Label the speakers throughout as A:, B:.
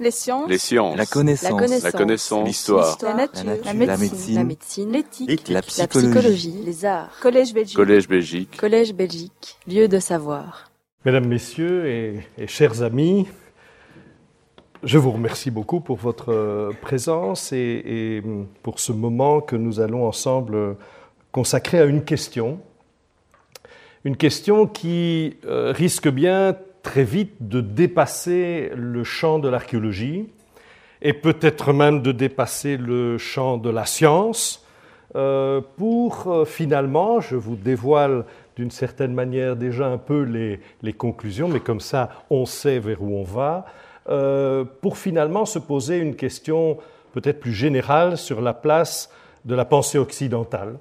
A: Les sciences.
B: Les sciences.
C: La connaissance.
A: La.
B: L'histoire.
A: La nature.
C: La nature.
A: La médecine.
C: médecine.
A: La médecine. L'éthique.
C: La
A: La
C: psychologie.
A: Les arts. Collège Belgique.
B: Collège Belgique.
A: Collège Belgique. Lieu de savoir.
D: Mesdames, Messieurs et, et chers amis, je vous remercie beaucoup pour votre euh, présence et, et pour ce moment que nous allons ensemble euh, consacrer à une question. Une question qui euh, risque bien très vite de dépasser le champ de l'archéologie et peut-être même de dépasser le champ de la science euh, pour euh, finalement, je vous dévoile d'une certaine manière déjà un peu les, conclusions, mais comme ça on sait vers où on va, euh, pour finalement se poser une question peut-être plus générale sur la place de la pensée occidentale,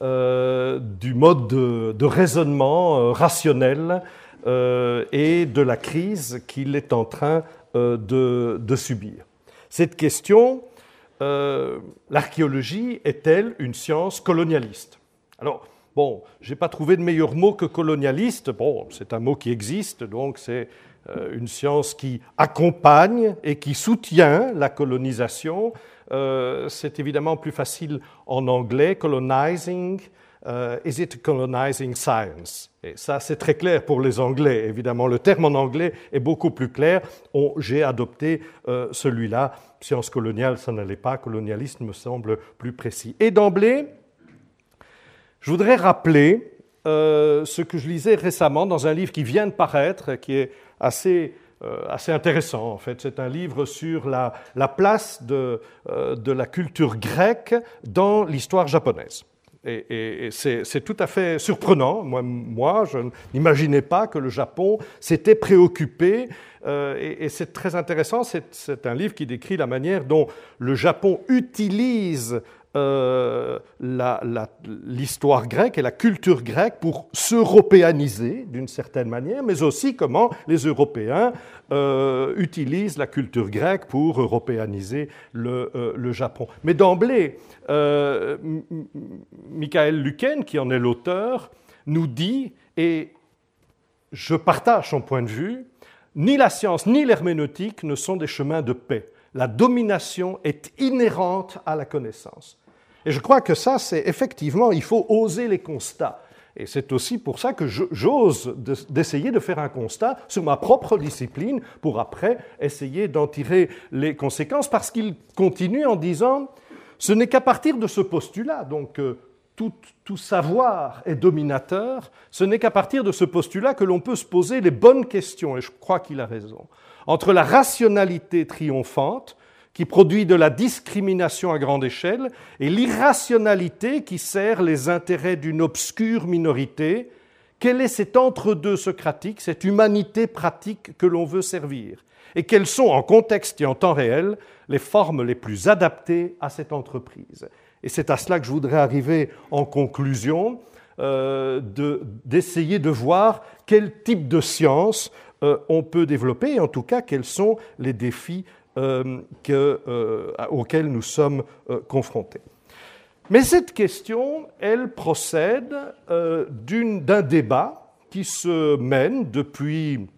D: du mode de, raisonnement rationnel euh, et de la crise qu'il est en train euh, de, subir. Cette question, euh, l'archéologie est-elle une science colonialiste? Alors, bon, je n'ai pas trouvé de meilleur mot que colonialiste. Bon, c'est un mot qui existe, donc c'est une science qui accompagne et qui soutient la colonisation. C'est évidemment plus facile en anglais, colonizing. Euh, is it colonizing science? Et ça, c'est très clair pour les Anglais. Évidemment, le terme en anglais est beaucoup plus clair. J'ai adopté euh, celui-là. Science coloniale, ça n'allait pas. Colonialiste me semble plus précis. Et d'emblée, je voudrais rappeler euh, ce que je lisais récemment dans un livre qui vient de paraître, qui est assez, assez intéressant en fait. C'est un livre sur la, la place de, de la culture grecque dans l'histoire japonaise. Et, c'est tout à fait surprenant. Moi, je n'imaginais pas que le Japon s'était préoccupé. euh, et c'est très intéressant. C'est un livre qui décrit la manière dont le Japon utilise euh, l'histoire grecque et la culture grecque pour s'européaniser d'une certaine manière, mais aussi comment les Européens euh, utilisent la culture grecque pour européaniser le, euh, Japon. Mais d'emblée, Michael Luken, qui en est l'auteur, nous dit, et je partage son point de vue, ni la science ni l'herméneutique ne sont des chemins de paix. La domination est inhérente à la connaissance. Et je crois que ça, c'est effectivement, il faut oser les constats. Et c'est aussi pour ça que j'ose de- d'essayer de faire un constat sur ma propre discipline pour après essayer d'en tirer les conséquences, parce qu'il continue en disant, ce n'est qu'à partir de ce postulat, donc euh, tout savoir est dominateur, ce n'est qu'à partir de ce postulat que l'on peut se poser les bonnes questions, et je crois qu'il a raison, entre la rationalité triomphante, qui produit de la discrimination à grande échelle, et l'irrationalité qui sert les intérêts d'une obscure minorité, quel est cet entre-deux socratique, cette humanité pratique que l'on veut servir? Et quelles sont, en contexte et en temps réel, les formes les plus adaptées à cette entreprise? Et c'est à cela que je voudrais arriver en conclusion, euh, de- d'essayer de, voir quel type de science euh, on peut développer, en tout cas quels sont les défis euh, euh, auxquels nous sommes confrontés. Mais cette question, elle procède d'un débat qui se mène depuis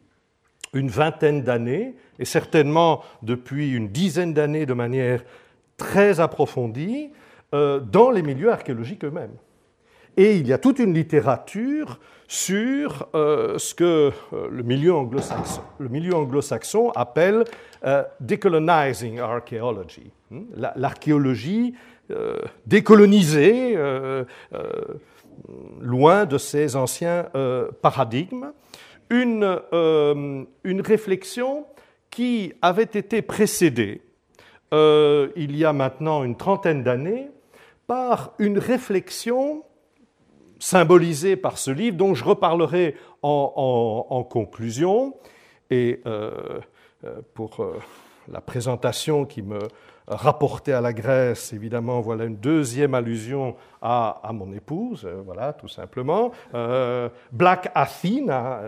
D: une vingtaine d'années, et certainement depuis une dizaine d'années de manière très approfondie, dans les milieux archéologiques eux-mêmes. Et il y a toute une littérature sur euh, ce que euh, le milieu anglo-saxon, appelle euh, decolonizing archaeology, hein, la- l'archéologie euh, décolonisée, loin de ses anciens paradigmes, une, une réflexion qui avait été précédée il y a maintenant une trentaine d'années par une réflexion symbolisée par ce livre dont je reparlerai en, conclusion. Et euh, euh, pour euh, la présentation qui me rapportait à la Grèce, évidemment, voilà une deuxième allusion à, à mon épouse, voilà, tout simplement. Black Athena,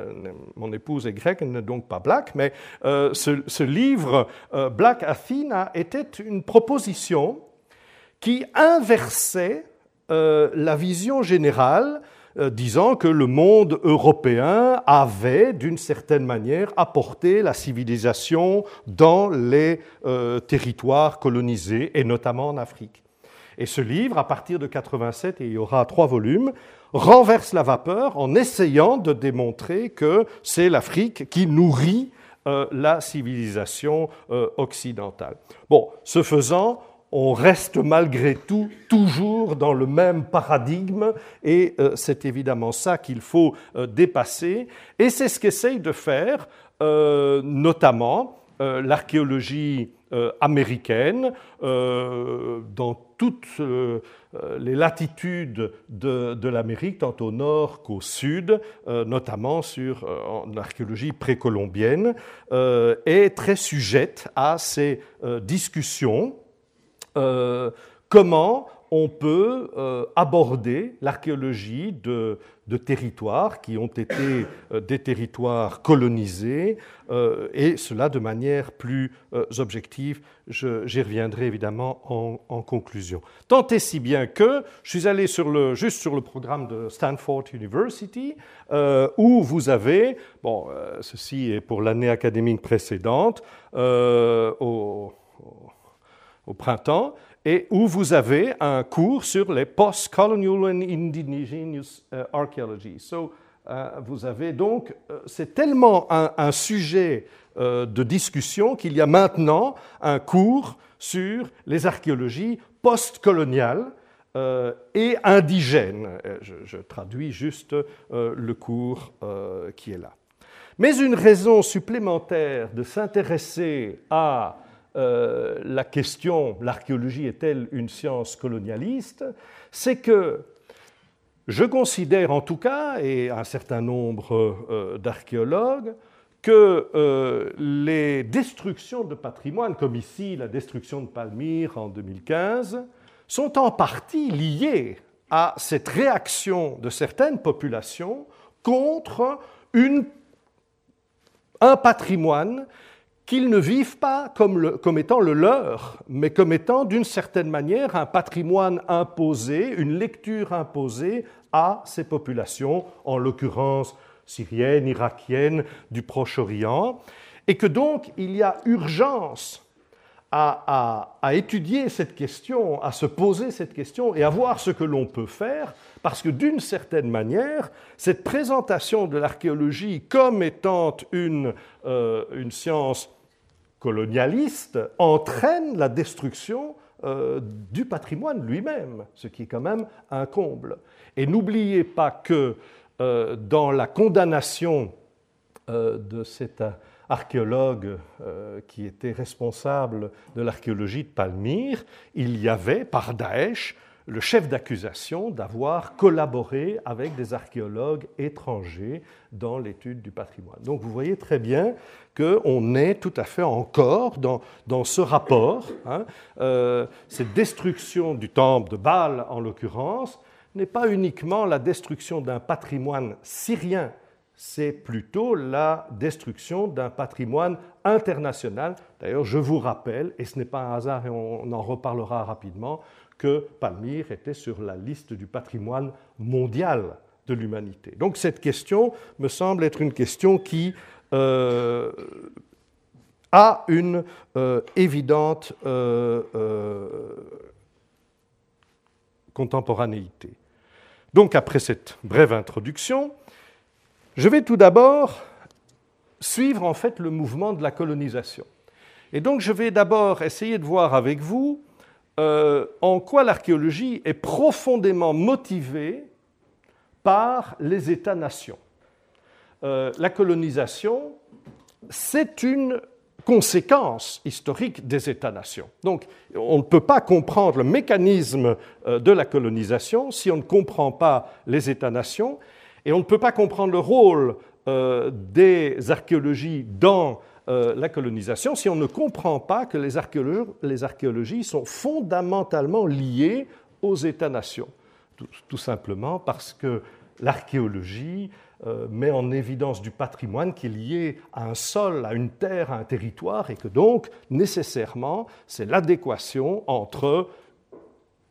D: mon épouse est grecque, elle n'est donc pas black, mais ce, ce livre, Black Athena, était une proposition qui inversait euh, la vision générale euh, disant que le monde européen avait, d'une certaine manière, apporté la civilisation dans les euh, territoires colonisés, et notamment en Afrique. Et ce livre, à partir de 87, et il y aura trois volumes, renverse la vapeur en essayant de démontrer que c'est l'Afrique qui nourrit la civilisation occidentale. Bon, ce faisant, on reste malgré tout toujours dans le même paradigme et euh, c'est évidemment ça qu'il faut euh, dépasser. Et c'est ce qu'essaye de faire euh, notamment l'archéologie américaine dans toutes les latitudes de, l'Amérique, tant au nord qu'au sud, notamment sur l'archéologie précolombienne, est très sujette à ces discussions euh, comment on peut euh, aborder l'archéologie de, territoires qui ont été euh, des territoires colonisés, et cela de manière plus objective. J'y reviendrai évidemment en, conclusion. Tant et si bien que je suis allé sur le, juste sur le programme de Stanford University, où vous avez, bon, ceci est pour l'année académique précédente, au au printemps, et où vous avez un cours sur les post-colonial and indigenous uh, archaeology. So, uh, vous avez donc, uh, c'est tellement un, sujet de discussion qu'il y a maintenant un cours sur les archéologies post-coloniales euh, et indigènes. Euh, je, traduis juste euh, le cours qui est là. Mais une raison supplémentaire de s'intéresser à euh, la question l'archéologie est-elle une science colonialiste? C'est que je considère en tout cas, et un certain nombre euh, d'archéologues, que euh, les destructions de patrimoine, comme ici la destruction de Palmyre en 2015, sont en partie liées à cette réaction de certaines populations contre un patrimoine qu'ils ne vivent pas comme, étant le leur, mais comme étant d'une certaine manière un patrimoine imposé, une lecture imposée à ces populations, en l'occurrence syriennes, irakiennes, du Proche-Orient, et que donc il y a urgence à, étudier cette question, à se poser cette question et à voir ce que l'on peut faire, parce que d'une certaine manière, cette présentation de l'archéologie comme étant une, euh, une science colonialiste entraîne la destruction euh, du patrimoine lui-même, ce qui est quand même un comble. Et n'oubliez pas que euh, dans la condamnation euh, de cet archéologue qui était responsable de l'archéologie de Palmyre, il y avait par Daesh le chef d'accusation d'avoir collaboré avec des archéologues étrangers dans l'étude du patrimoine. Donc vous voyez très bien qu'on est tout à fait encore dans, dans ce rapport. Hein. Euh, cette destruction du temple de Baal, en l'occurrence, n'est pas uniquement la destruction d'un patrimoine syrien, c'est plutôt la destruction d'un patrimoine international. D'ailleurs, je vous rappelle, et ce n'est pas un hasard et on en reparlera rapidement, que Palmyre était sur la liste du patrimoine mondial de l'humanité. Donc cette question me semble être une question qui euh, a une euh, évidente euh, contemporanéité. Donc après cette brève introduction, je vais tout d'abord suivre en fait le mouvement de la colonisation. Et donc je vais d'abord essayer de voir avec vous euh, en quoi l'archéologie est profondément motivée par les États-nations. Euh, la colonisation, c'est une conséquence historique des États-nations. Donc, on ne peut pas comprendre le mécanisme euh, de la colonisation si on ne comprend pas les États-nations, et on ne peut pas comprendre le rôle des archéologies dans euh, la colonisation si on ne comprend pas que les, archéologies sont fondamentalement liées aux États-nations. Tout, simplement parce que l'archéologie euh, met en évidence du patrimoine qui est lié à un sol, à une terre, à un territoire, et que donc, nécessairement, c'est l'adéquation entre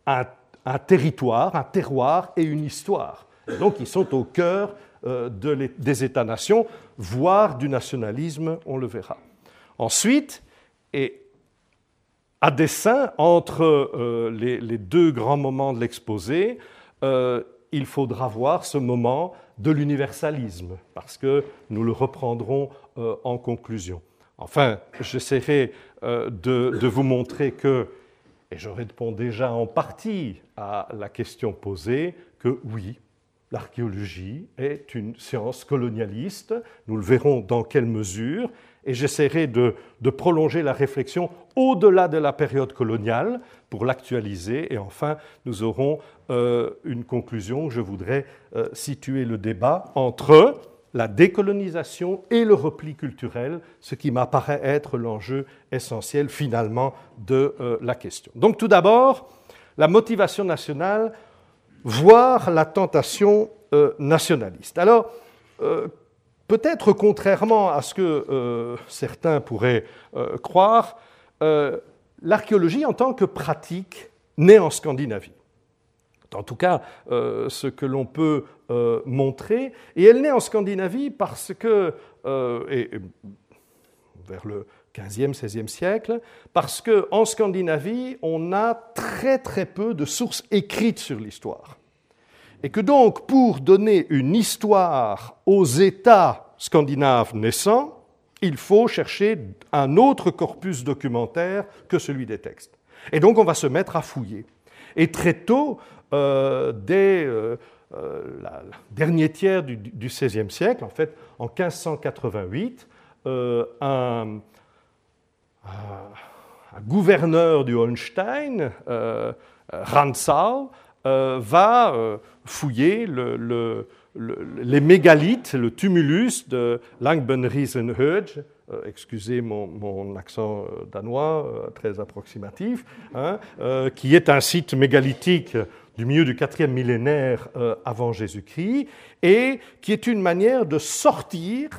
D: un territoire, un terroir et une histoire. donc ils sont au cœur euh, des États-nations, voire du nationalisme, on le verra. Ensuite, et à dessein, entre euh, les, deux grands moments de l'exposé, euh, il faudra voir ce moment de l'universalisme, parce que nous le reprendrons en conclusion. Enfin, j'essaierai de, vous montrer que, et je réponds déjà en partie à la question posée, que oui, l'archéologie est une science colonialiste. Nous le verrons dans quelle mesure. Et j'essaierai de, prolonger la réflexion au-delà de la période coloniale pour l'actualiser. Et enfin, nous aurons euh, une conclusion. Je voudrais euh, situer le débat entre la décolonisation et le repli culturel, ce qui m'apparaît être l'enjeu essentiel finalement de euh, la question. Donc tout d'abord, la motivation nationale voire la tentation euh, nationaliste. Alors, euh, peut-être contrairement à ce que euh, certains pourraient croire, l'archéologie en tant que pratique naît en Scandinavie. En tout cas, ce que l'on peut montrer. Et elle naît en Scandinavie parce que, et, vers le 15e, 16e siècle, parce qu'en Scandinavie, on a très très peu de sources écrites sur l'histoire. Et que donc, pour donner une histoire aux États scandinaves naissants, il faut chercher un autre corpus documentaire que celui des textes. Et donc, on va se mettre à fouiller. Et très tôt, euh, dès euh, euh, le dernier tiers du, XVIe siècle, en fait, en 1588, un un gouverneur du Holstein, euh, euh, va euh, fouiller les mégalithes, le tumulus de Langbenriesenhöhe, excusez mon, accent danois très approximatif, hein, qui est un site mégalithique du milieu du quatrième millénaire avant Jésus-Christ, et qui est une manière de sortir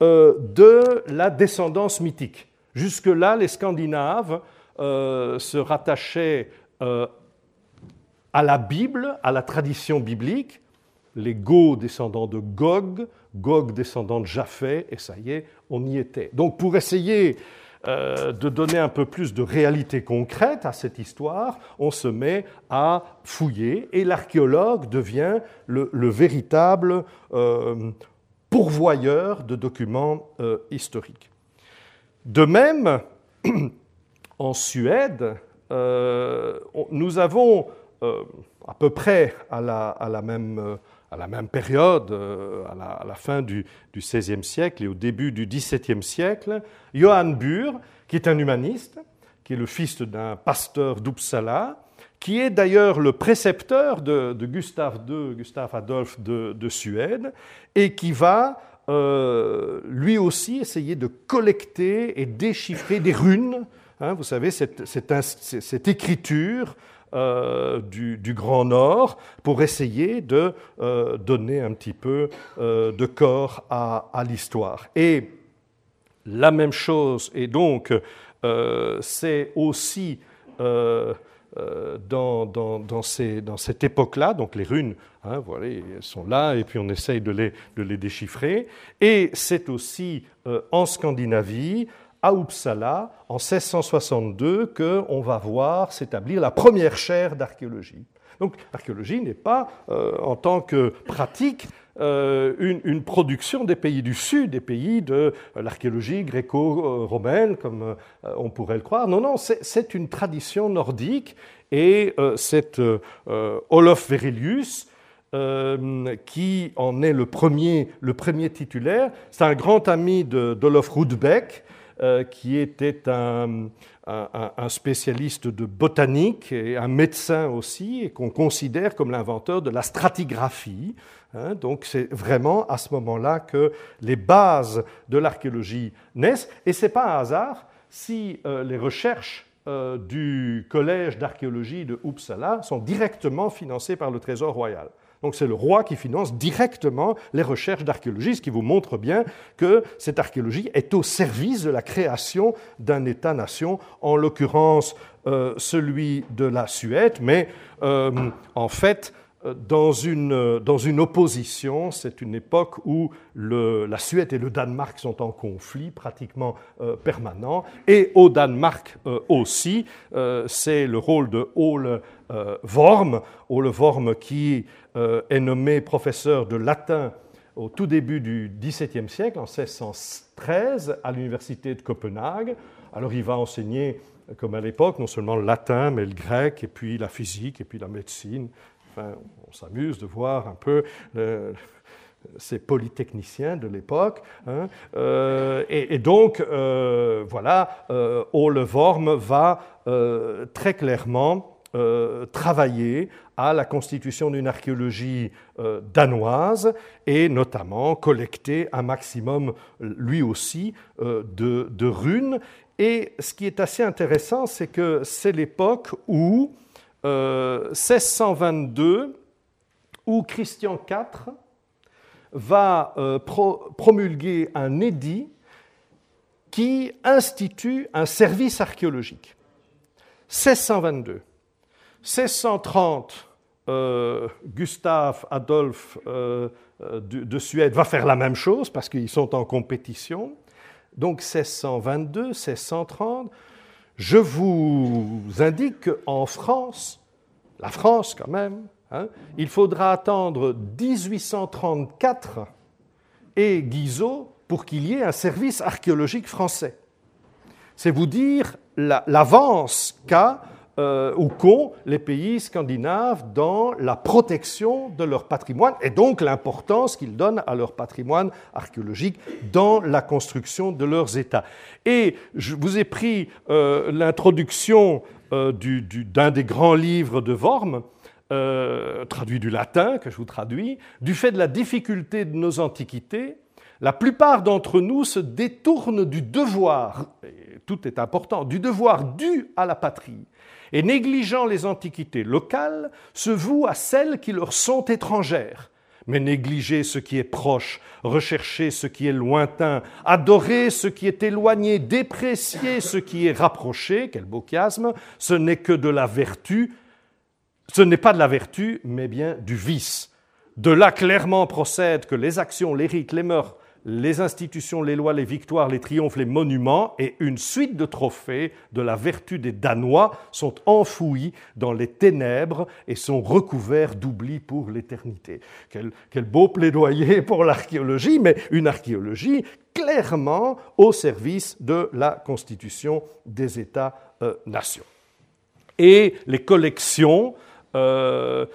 D: de la descendance mythique. Jusque-là, les Scandinaves euh, se rattachaient euh, à la Bible, à la tradition biblique, les Goths descendants de Gog, Gog descendant de Japhet, et ça y est, on y était. Donc pour essayer euh, de donner un peu plus de réalité concrète à cette histoire, on se met à fouiller, et l'archéologue devient le, le véritable pourvoyeur de documents historiques. De même, en Suède, euh, nous avons euh, à peu près à la, même, période, euh, à la, fin du, XVIe siècle et au début du XVIIe siècle, Johann Bur, qui est un humaniste, qui est le fils d'un pasteur d'Uppsala, qui est d'ailleurs le précepteur de, Gustave II, Gustave Adolphe de Suède, et qui va euh, lui aussi essayer de collecter et déchiffrer des runes. Hein, vous savez, cette, écriture euh, du, du, Grand Nord pour essayer de euh, donner un petit peu de corps à, à l'histoire. Et la même chose, et donc c'est aussi euh, dans, dans, ces, dans, cette époque-là, donc les runes, hein, voilà, elles sont là, et puis on essaye de les, de les déchiffrer. Et c'est aussi euh, en Scandinavie, à Uppsala, en 1662, qu'on va voir s'établir la première chaire d'archéologie. Donc l'archéologie n'est pas, euh, en tant que pratique, euh, une, production des pays du Sud, des pays de euh, l'archéologie gréco-romaine, comme on pourrait le croire. Non, non, c'est une tradition nordique et c'est Olof Verilius, qui en est le premier, le premier titulaire. C'est un grand ami d'Olof Rudbeck, qui était un, spécialiste de botanique et un médecin aussi, et qu'on considère comme l'inventeur de la stratigraphie. Hein. donc c'est vraiment à ce moment-là que les bases de l'archéologie naissent. Et ce n'est pas un hasard si euh, les recherches euh, du Collège d'archéologie de Uppsala sont directement financées par le Trésor royal. Donc c'est le roi qui finance directement les recherches d'archéologie, ce qui vous montre bien que cette archéologie est au service de la création d'un État-nation, en l'occurrence euh, celui de la Suède, mais en fait, dans une, dans une opposition. C'est une époque où la Suède et le Danemark sont en conflit pratiquement permanent. Et au Danemark aussi, c'est le rôle de Ole Worm, Ole Worm qui est nommé professeur de latin au tout début du XVIIe siècle, en 1613, à l'université de Copenhague. Alors il va enseigner, comme à l'époque, non seulement le latin, mais le grec, et puis la physique, et puis la médecine. On s'amuse de voir un peu ces polytechniciens de l'époque. Hein. Euh, et, donc, euh, voilà, euh, Ole Worm va euh, très clairement travailler à la constitution d'une archéologie danoise et notamment collecter un maximum, lui aussi, de, de, runes. Et ce qui est assez intéressant, c'est que c'est l'époque où, 1622, où Christian IV va promulguer un édit qui institue un service archéologique. 1622. 1630, euh, Gustave Adolphe euh, euh, de, Suède va faire la même chose parce qu'ils sont en compétition. Donc 1622, 1630. Je vous indique qu'en France, la France quand même, hein, il faudra attendre 1834 et Guizot pour qu'il y ait un service archéologique français. C'est vous dire l'avance qu'a euh, ou qu'ont les pays scandinaves dans la protection de leur patrimoine et donc l'importance qu'ils donnent à leur patrimoine archéologique dans la construction de leurs États. Et je vous ai pris euh, l'introduction euh, d'un des grands livres de Worm, traduit du latin, que je vous traduis, du fait de la difficulté de nos antiquités, la plupart d'entre nous se détournent du devoir, et tout est important, du devoir dû à la patrie, et négligeant les antiquités locales, se vouent à celles qui leur sont étrangères. Mais négliger ce qui est proche, rechercher ce qui est lointain, adorer ce qui est éloigné, déprécier ce qui est rapproché, quel beau chiasme, ce n'est que de la vertu, ce n'est pas de la vertu, mais bien du vice. De là clairement procède que les actions, les rites, les mœurs, les institutions, les lois, les victoires, les triomphes, les monuments et une suite de trophées de la vertu des Danois sont enfouis dans les ténèbres et sont recouverts d'oubli pour l'éternité. Quel, beau plaidoyer pour l'archéologie, mais une archéologie clairement au service de la constitution des États-nations. et les collections euh,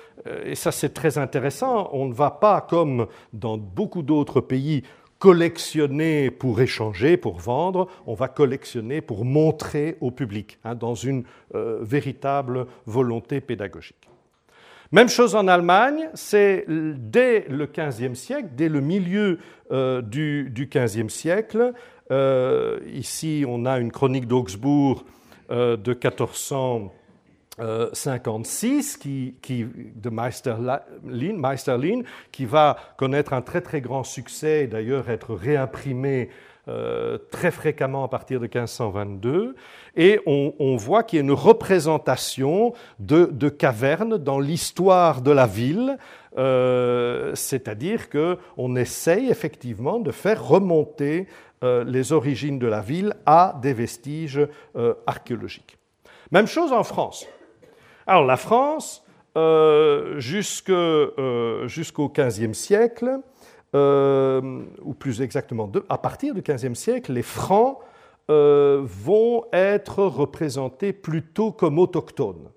D: et ça c'est très intéressant, on ne va pas comme dans beaucoup d'autres pays collectionner pour échanger, pour vendre, on va collectionner pour montrer au public, hein, dans une euh, véritable volonté pédagogique. Même chose en Allemagne, c'est dès le XVe siècle, dès le milieu euh, du, XVe siècle. Euh, ici, on a une chronique d'Augsbourg de 1400. 56 euh, qui, de Meisterlin, Meisterlin, qui va connaître un très très grand succès et d'ailleurs être réimprimé euh, très fréquemment à partir de 1522. Et on, voit qu'il y a une représentation de, cavernes dans l'histoire de la ville, euh, c'est-à-dire qu'on essaye effectivement de faire remonter les origines de la ville à des vestiges archéologiques. Même chose en France. Alors la France, euh, euh, jusqu'au XVe siècle, euh, ou plus exactement à partir du XVe siècle, les Francs vont être représentés plutôt comme autochtones.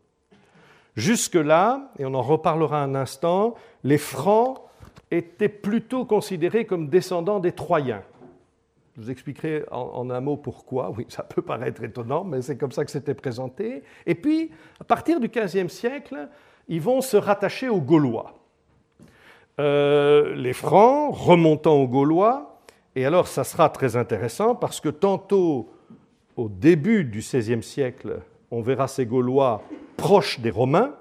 D: Jusque-là, et on en reparlera un instant, les Francs étaient plutôt considérés comme descendants des Troyens. Je vous expliquerai en, un mot pourquoi. Oui, ça peut paraître étonnant, mais c'est comme ça que c'était présenté. Et puis, à partir du XVe siècle, ils vont se rattacher aux Gaulois. Euh, les Francs remontant aux Gaulois, et alors ça sera très intéressant parce que tantôt, au début du XVIe siècle, on verra ces Gaulois proches des Romains,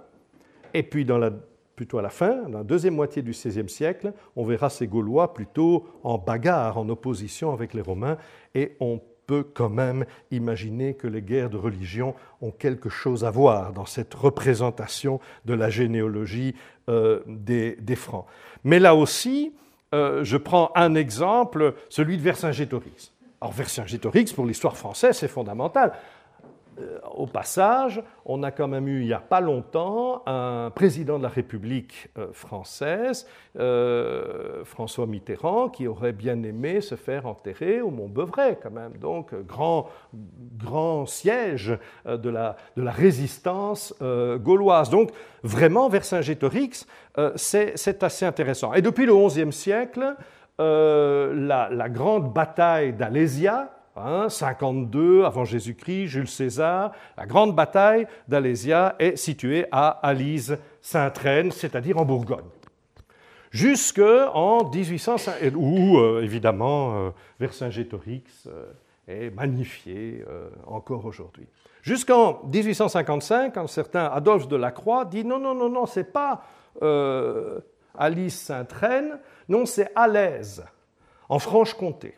D: et puis dans la plutôt à la fin, dans la deuxième moitié du XVIe siècle, on verra ces Gaulois plutôt en bagarre, en opposition avec les Romains, et on peut quand même imaginer que les guerres de religion ont quelque chose à voir dans cette représentation de la généalogie euh, des, Francs. Mais là aussi, euh, je prends un exemple, celui de Vercingétorix. Alors Vercingétorix, pour l'histoire française, c'est fondamental. Euh, au passage, on a quand même eu, il n'y a pas longtemps, un président de la République euh, française, euh, François Mitterrand, qui aurait bien aimé se faire enterrer au Mont-Beuvray, quand même. Donc, grand, siège de la, de résistance gauloise. Donc, vraiment, Vercingétorix, c'est assez intéressant. Et depuis le XIe siècle, la, grande bataille d'Alésia, 52 hein, avant Jésus-Christ, Jules César, la grande bataille d'Alésia est située à Alise-Sainte-Reine, c'est-à-dire en Bourgogne. Jusqu'en 1805, où euh, évidemment euh, Vercingétorix euh, est magnifié encore aujourd'hui. Jusqu'en 1855, un certain Adolphe de Lacroix dit non, non, non, non, c'est pas Alice-Sainte-Reine, non, c'est Alaise, en Franche-Comté.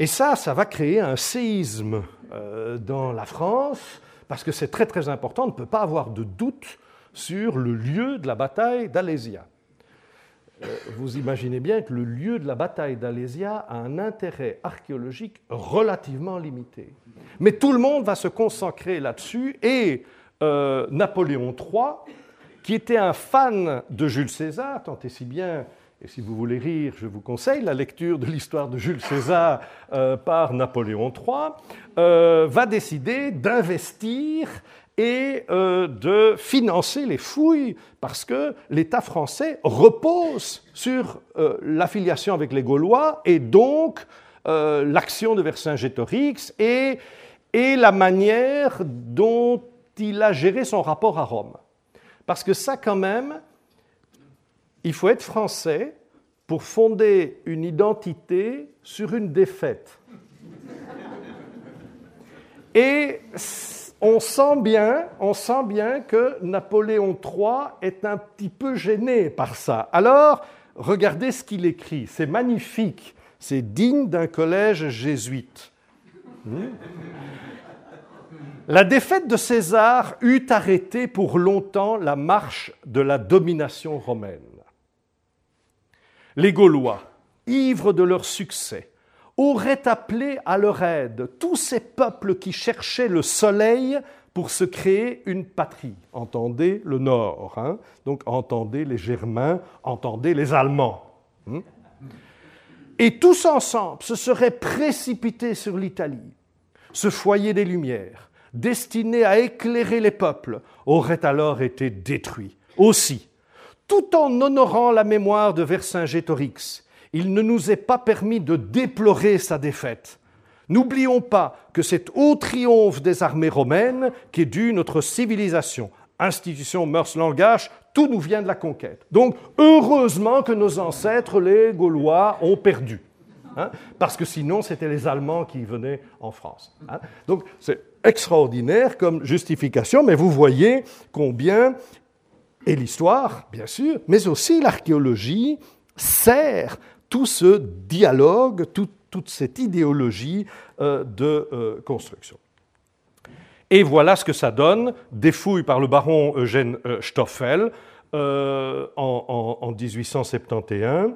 D: Et ça, ça va créer un séisme euh, dans la France, parce que c'est très très important, on ne peut pas avoir de doute sur le lieu de la bataille d'Alésia. Euh, vous imaginez bien que le lieu de la bataille d'Alésia a un intérêt archéologique relativement limité. Mais tout le monde va se consacrer là-dessus et euh, Napoléon III, qui était un fan de Jules César, tant et si bien et si vous voulez rire, je vous conseille la lecture de l'histoire de Jules César euh, par Napoléon III, euh, va décider d'investir et euh, de financer les fouilles parce que l'État français repose sur l'affiliation avec les Gaulois et donc l'action de Vercingétorix et, et la manière dont il a géré son rapport à Rome. Parce que ça, quand même, il faut être français pour fonder une identité sur une défaite. Et on sent bien, que Napoléon III est un petit peu gêné par ça. Alors, regardez ce qu'il écrit. C'est magnifique. C'est digne d'un collège jésuite. Hmm? La défaite de César eut arrêté pour longtemps la marche de la domination romaine les Gaulois, ivres de leur succès, auraient appelé à leur aide tous ces peuples qui cherchaient le soleil pour se créer une patrie. Entendez le Nord, hein. donc entendez les Germains, entendez les Allemands. Hein. Et tous ensemble se seraient précipités sur l'Italie. Ce foyer des Lumières, destiné à éclairer les peuples, aurait alors été détruit. Aussi, tout en honorant la mémoire de Vercingétorix, il ne nous est pas permis de déplorer sa défaite. N'oublions pas que c'est au triomphe des armées romaines qu'est due notre civilisation. Institution, mœurs, langage, tout nous vient de la conquête. Donc, heureusement que nos ancêtres, les Gaulois, ont perdu. Hein, parce que sinon, c'était les Allemands qui venaient en France. Hein. Donc, c'est extraordinaire comme justification, mais vous voyez combien et l'histoire, bien sûr, mais aussi l'archéologie sert tout ce dialogue, toute cette idéologie euh, de euh, construction. Et voilà ce que ça donne, des fouilles par le baron Eugène euh, Stoffel en, 1871,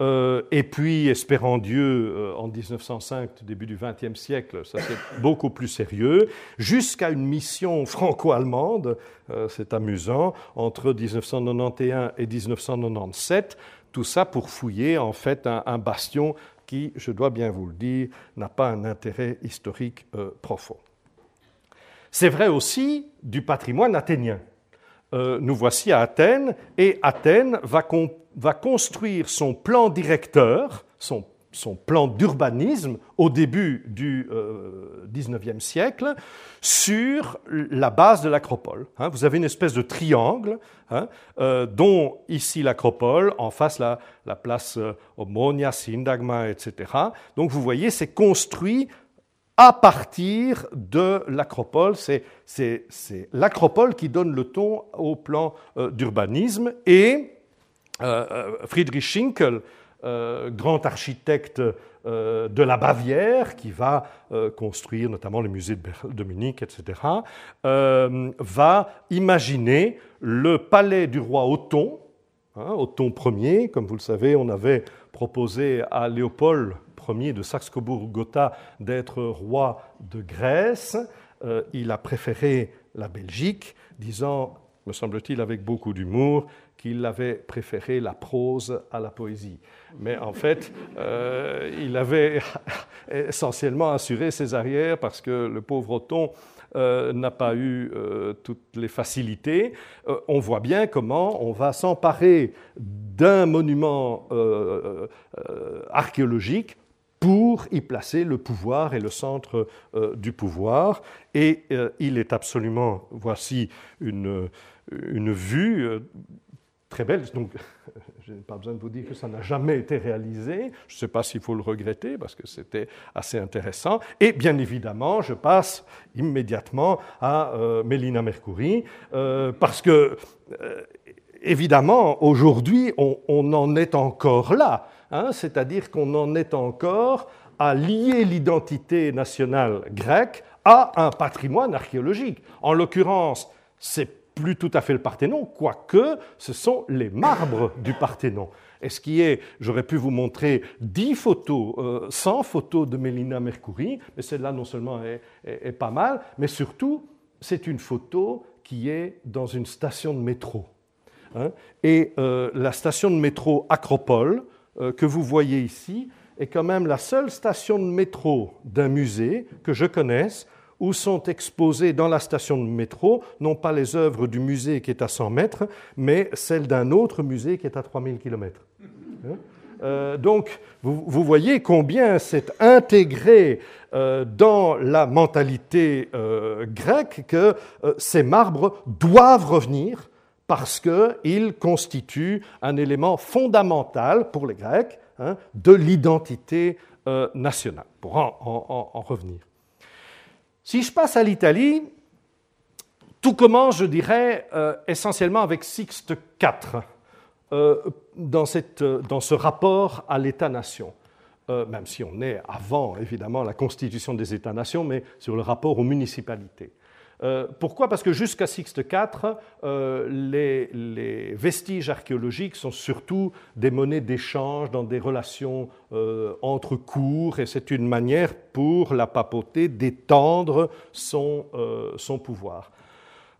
D: euh, et puis, espérant Dieu, euh, en 1905, début du XXe siècle, ça c'est beaucoup plus sérieux, jusqu'à une mission franco-allemande, euh, c'est amusant, entre 1991 et 1997, tout ça pour fouiller en fait un, bastion qui, je dois bien vous le dire, n'a pas un intérêt historique profond. C'est vrai aussi du patrimoine athénien. Nous voici à Athènes, et Athènes va, va construire son plan directeur, son, plan d'urbanisme au début du XIXe euh, siècle sur la base de l'acropole. Hein. vous avez une espèce de triangle, hein, euh, dont ici l'acropole, en face la, la place euh, Omonia, Syndagma, etc. Donc vous voyez, c'est construit à partir de l'acropole. C'est l'acropole qui donne le ton au plan d'urbanisme et euh, euh, Friedrich Schinkel, euh, grand architecte de la Bavière, qui va construire notamment le musée de Munich, etc., va imaginer le palais du roi Othon, hein, Othon Ier, comme vous le savez, on avait proposé à Léopold De Saxe-Cobourg-Gotha d'être roi de Grèce. il a préféré la Belgique, disant me semble-t-il, avec beaucoup d'humour, qu'il avait préféré la prose à la poésie. Mais en fait, euh, il avait essentiellement assuré ses arrières parce que le pauvre Othon euh, n'a pas eu euh, toutes les facilités. on voit bien comment on va s'emparer d'un monument archéologique pour y placer le pouvoir et le centre du pouvoir. Et il est absolument, voici une, une vue euh, très belle. Donc, je n'ai pas besoin de vous dire que ça n'a jamais été réalisé. Je ne sais pas s'il faut le regretter parce que c'était assez intéressant. Et bien évidemment, je passe immédiatement à euh, Mélina Mercouri euh, parce que, évidemment, aujourd'hui, on, en est encore là. Hein. C'est-à-dire qu'on en est encore à lier l'identité nationale grecque à un patrimoine archéologique. En l'occurrence, c'est plus tout à fait le Parthénon, quoique ce sont les marbres du Parthénon. Et ce qui est, j'aurais pu vous montrer 10 photos, 100 euh, photos de Mélina Mercouri, mais celle-là non seulement est, pas mal, mais surtout, c'est une photo qui est dans une station de métro. Hein. Et euh, la station de métro Acropole, que vous voyez ici, est quand même la seule station de métro d'un musée que je connaisse où sont exposées dans la station de métro, non pas les œuvres du musée qui est à 100 mètres, mais celles d'un autre musée qui est à 3000 km. Hein euh, donc, vous, voyez combien c'est intégré euh, dans la mentalité euh, grecque que ces marbres doivent revenir parce qu'ils constituent un élément fondamental pour les Grecs hein, de l'identité nationale. Pour en revenir. Si je passe à l'Italie, tout commence, je dirais, euh, essentiellement avec Sixte IV, euh, euh, dans, ce rapport à l'État-nation. même si on est avant, évidemment, la constitution des États-nations, mais sur le rapport aux municipalités. Euh, pourquoi? Parce que jusqu'à Sixte IV, euh, les, vestiges archéologiques sont surtout des monnaies d'échange dans des relations euh, entre cours, et c'est une manière pour la papauté d'étendre son, pouvoir.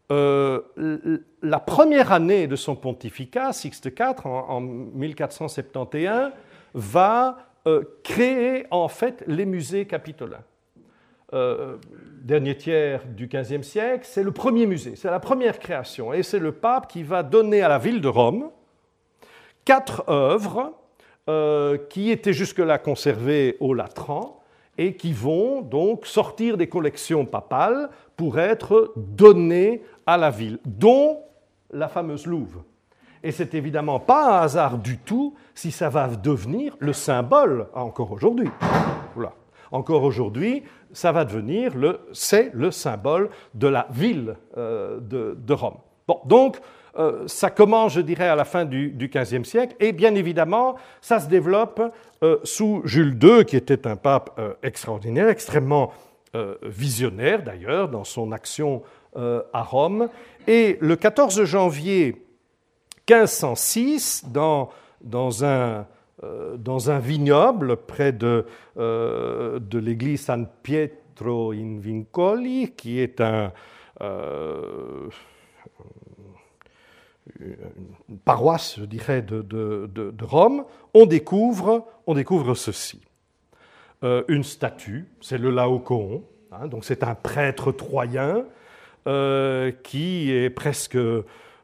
D: la première année de son pontificat, Sixte IV, en 1471, va créer en fait les musées capitolins. Euh, dernier tiers du XVe siècle, c'est le premier musée, c'est la première création. Et c'est le pape qui va donner à la ville de Rome quatre œuvres euh, qui étaient jusque-là conservées au Latran et qui vont donc sortir des collections papales pour être données à la ville, dont la fameuse Louve. Et c'est évidemment pas un hasard du tout si ça va devenir le symbole encore aujourd'hui. Voilà. Encore aujourd'hui, ça va devenir le, c'est le symbole de la ville euh, de, Rome. Donc, euh, ça commence, je dirais, à la fin du, XVe siècle, et bien évidemment, ça se développe euh, sous Jules II, qui était un pape extraordinaire, extrêmement visionnaire d'ailleurs dans son action à Rome. Et le 14 janvier 1506, dans, un dans un vignoble près de, euh, de l'église San Pietro in Vincoli, qui est un, euh, une paroisse, je dirais, de, Rome, on découvre, on découvre ceci. une statue, c'est le Laocoon, hein, donc c'est un prêtre troyen qui est presque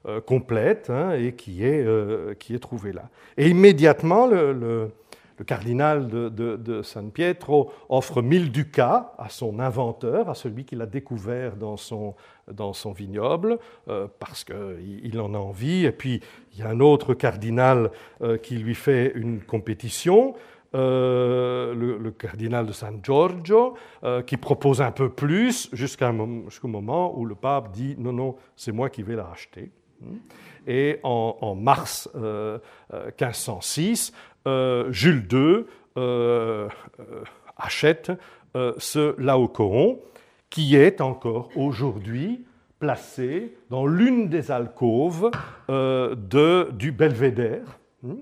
D: euh, complète hein, et qui est, euh, qui est trouvée là. Et immédiatement, le, cardinal de, San Pietro offre 1000 ducats à son inventeur, à celui qui l'a découvert dans son, dans son vignoble, euh, parce qu'il il en a envie. Et puis, il y a un autre cardinal qui lui fait une compétition. le, le, cardinal de San Giorgio, qui propose un peu plus jusqu'au moment où le pape dit non, non, c'est moi qui vais la racheter. Et en, mars 1506, euh, euh, Jules II achète ce Laocoon, qui est encore aujourd'hui placé dans l'une des alcôves du belvédère, hein,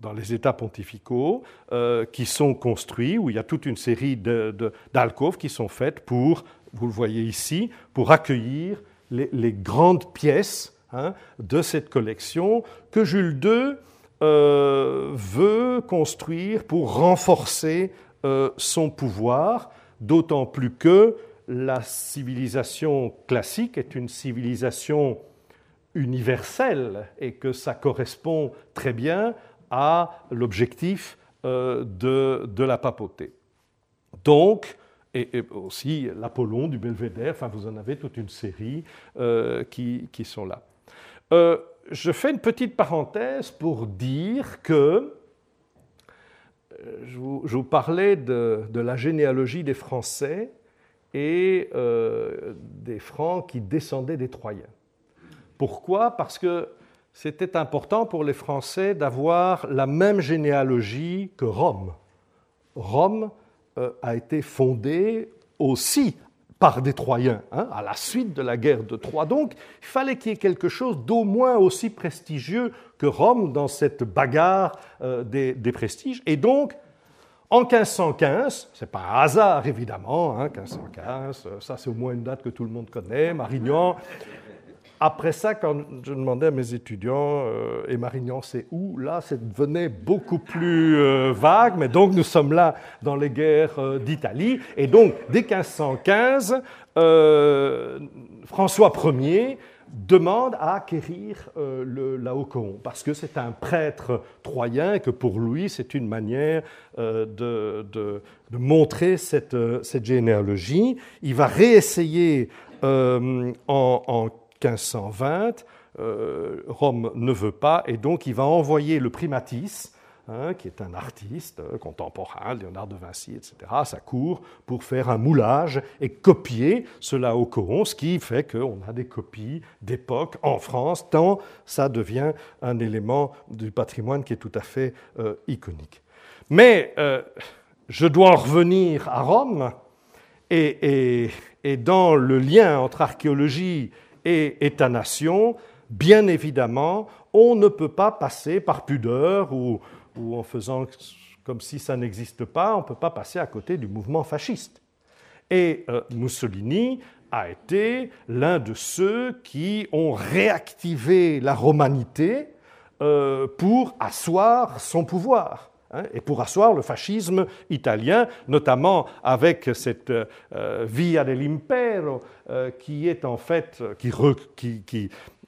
D: dans les États pontificaux euh, qui sont construits, où il y a toute une série d'alcôves qui sont faites pour, vous le voyez ici, pour accueillir les, grandes pièces hein, de cette collection que Jules II euh, veut construire pour renforcer euh, son pouvoir, d'autant plus que la civilisation classique est une civilisation universel et que ça correspond très bien à l'objectif euh, de, la papauté. Donc, et, aussi l'Apollon du Belvédère, enfin vous en avez toute une série euh, qui, sont là. Euh, je fais une petite parenthèse pour dire que je vous, parlais de, la généalogie des Français et des Francs qui descendaient des Troyens. Pourquoi? Parce que c'était important pour les Français d'avoir la même généalogie que Rome. Rome euh, a été fondée aussi par des Troyens, hein, à la suite de la guerre de Troie. Donc, il fallait qu'il y ait quelque chose d'au moins aussi prestigieux que Rome dans cette bagarre euh, des, prestiges. Et donc, en 1515, c'est pas un hasard évidemment, 1515, hein, ça c'est au moins une date que tout le monde connaît, Marignan, après ça, quand je demandais à mes étudiants, euh, et Marignan, c'est où? Là, ça devenait beaucoup plus euh, vague, mais donc nous sommes là dans les guerres euh, d'Italie. Et donc, dès 1515, François Ier demande à acquérir le Laocoon, parce que c'est un prêtre troyen que pour lui, c'est une manière de, de, montrer cette, cette, généalogie. Il va réessayer en, en 1520. Euh, Rome ne veut pas, et donc il va envoyer le primatis, hein, qui est un artiste euh, contemporain, Léonard de Vinci, etc., à sa cour pour faire un moulage et copier cela au Coron, ce qui fait qu'on a des copies d'époque en France, tant ça devient un élément du patrimoine qui est tout à fait euh, iconique. Mais je dois en revenir à Rome, et, dans le lien entre archéologie et État-nation, bien évidemment, on ne peut pas passer par pudeur ou, en faisant comme si ça n'existe pas, on ne peut pas passer à côté du mouvement fasciste. Et euh, Mussolini a été l'un de ceux qui ont réactivé la romanité euh, pour asseoir son pouvoir. Hein, et pour asseoir le fascisme italien, notamment avec cette euh, Via dell'Impero, euh, qui est en fait, qui,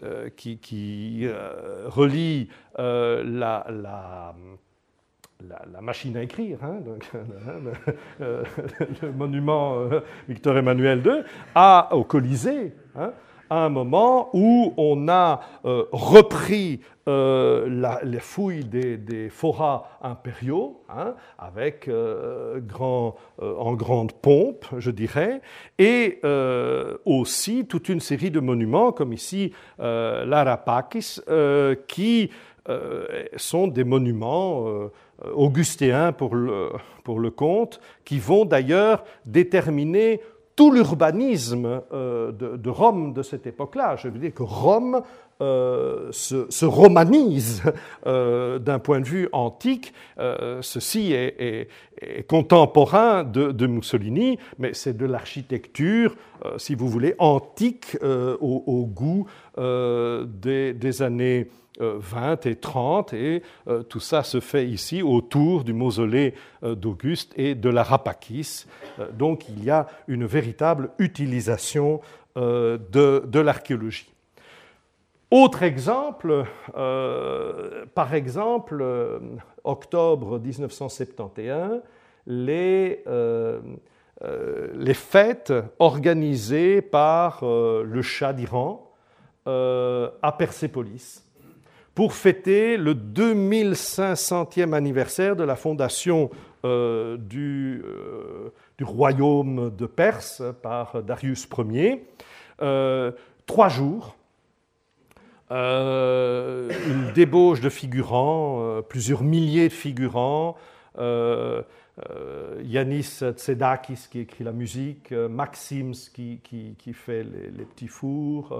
D: euh, relie la, machine à écrire, hein, donc, le, monument Victor Emmanuel II, à, au Colisée, hein, à un moment où on a euh, repris euh, les fouilles des, forats impériaux, hein, avec euh, en grande pompe, je dirais, et aussi toute une série de monuments, comme ici l'Arapakis, qui sont des monuments augustéens pour le, pour le qui vont d'ailleurs déterminer tout l'urbanisme euh, de, Rome de cette époque-là. Je veux dire que Rome euh, se, romanise euh, d'un point de vue antique. ceci est, contemporain de, Mussolini, mais c'est de l'architecture, si vous voulez, antique au, goût des, années 20 et 30, et tout ça se fait ici autour du mausolée d'Auguste et de la Rapakis. donc il y a une véritable utilisation de l'archéologie. Autre exemple, euh, par exemple, euh, octobre 1971, les, euh, les fêtes organisées par le Shah d'Iran à Persépolis pour fêter le 2500e anniversaire de la fondation du, du, royaume de Perse par Darius Ier. trois jours une débauche de figurants, plusieurs milliers de figurants. Yanis Tsedakis qui écrit la musique, Maxims qui, qui, fait les, petits fours,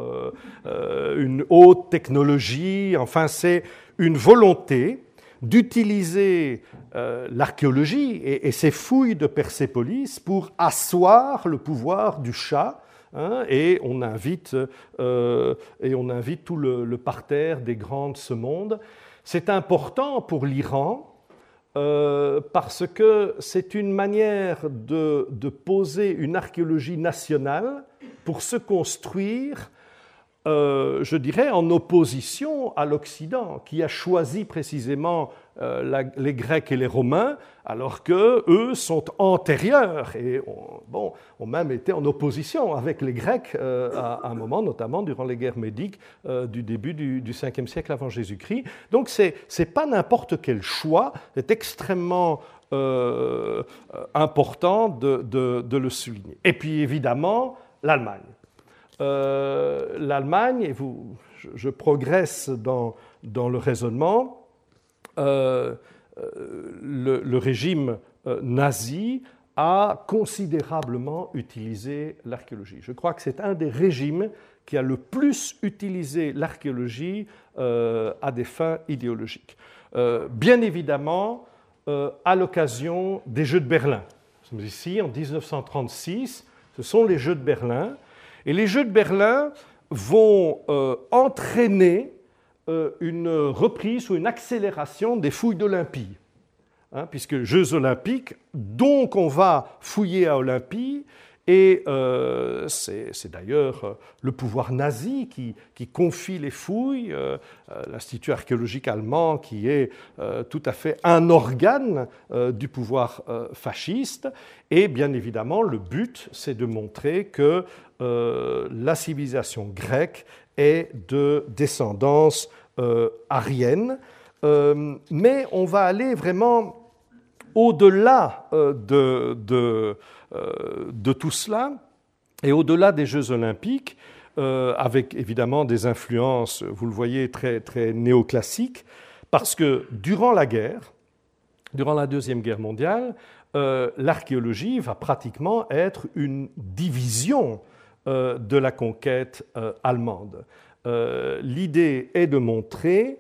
D: une haute technologie, enfin c'est une volonté d'utiliser euh, l'archéologie et, ses fouilles de Persépolis pour asseoir le pouvoir du chat. Hein, et, on invite, euh, et on invite tout le, parterre des grands de ce monde. C'est important pour l'Iran euh, parce que c'est une manière de, de, poser une archéologie nationale pour se construire euh, je dirais, en opposition à l'Occident, qui a choisi précisément euh, les Grecs et les Romains, alors que eux sont antérieurs et ont, même été en opposition avec les Grecs euh, à, un moment, notamment durant les guerres médiques du début du, du 5e siècle avant Jésus-Christ. Donc c'est n'est pas n'importe quel choix, c'est extrêmement important de le souligner. Et puis évidemment, l'Allemagne. Euh, l'Allemagne, et je, progresse dans, dans, le raisonnement, euh, euh, le, régime nazi a considérablement utilisé l'archéologie. Je crois que c'est un des régimes qui a le plus utilisé l'archéologie à des fins idéologiques. bien évidemment, à l'occasion des Jeux de Berlin. Nous sommes ici en 1936, ce sont les Jeux de Berlin, et les Jeux de Berlin vont euh, entraîner euh, une reprise ou une accélération des fouilles d'Olympie. Hein, puisque Jeux olympiques, donc on va fouiller à Olympie, et euh, c'est d'ailleurs euh, le pouvoir nazi qui, confie les fouilles, euh, l'Institut archéologique allemand qui est tout à fait un organe du pouvoir fasciste. Et bien évidemment, le but, c'est de montrer que la civilisation grecque est de descendance arienne. mais on va aller vraiment au-delà de de tout cela, et au-delà des Jeux olympiques, euh, avec évidemment des influences, vous le voyez, très, très néoclassiques, parce que durant la guerre, durant la Deuxième Guerre mondiale, euh, l'archéologie va pratiquement être une division de la conquête allemande. l'idée est de montrer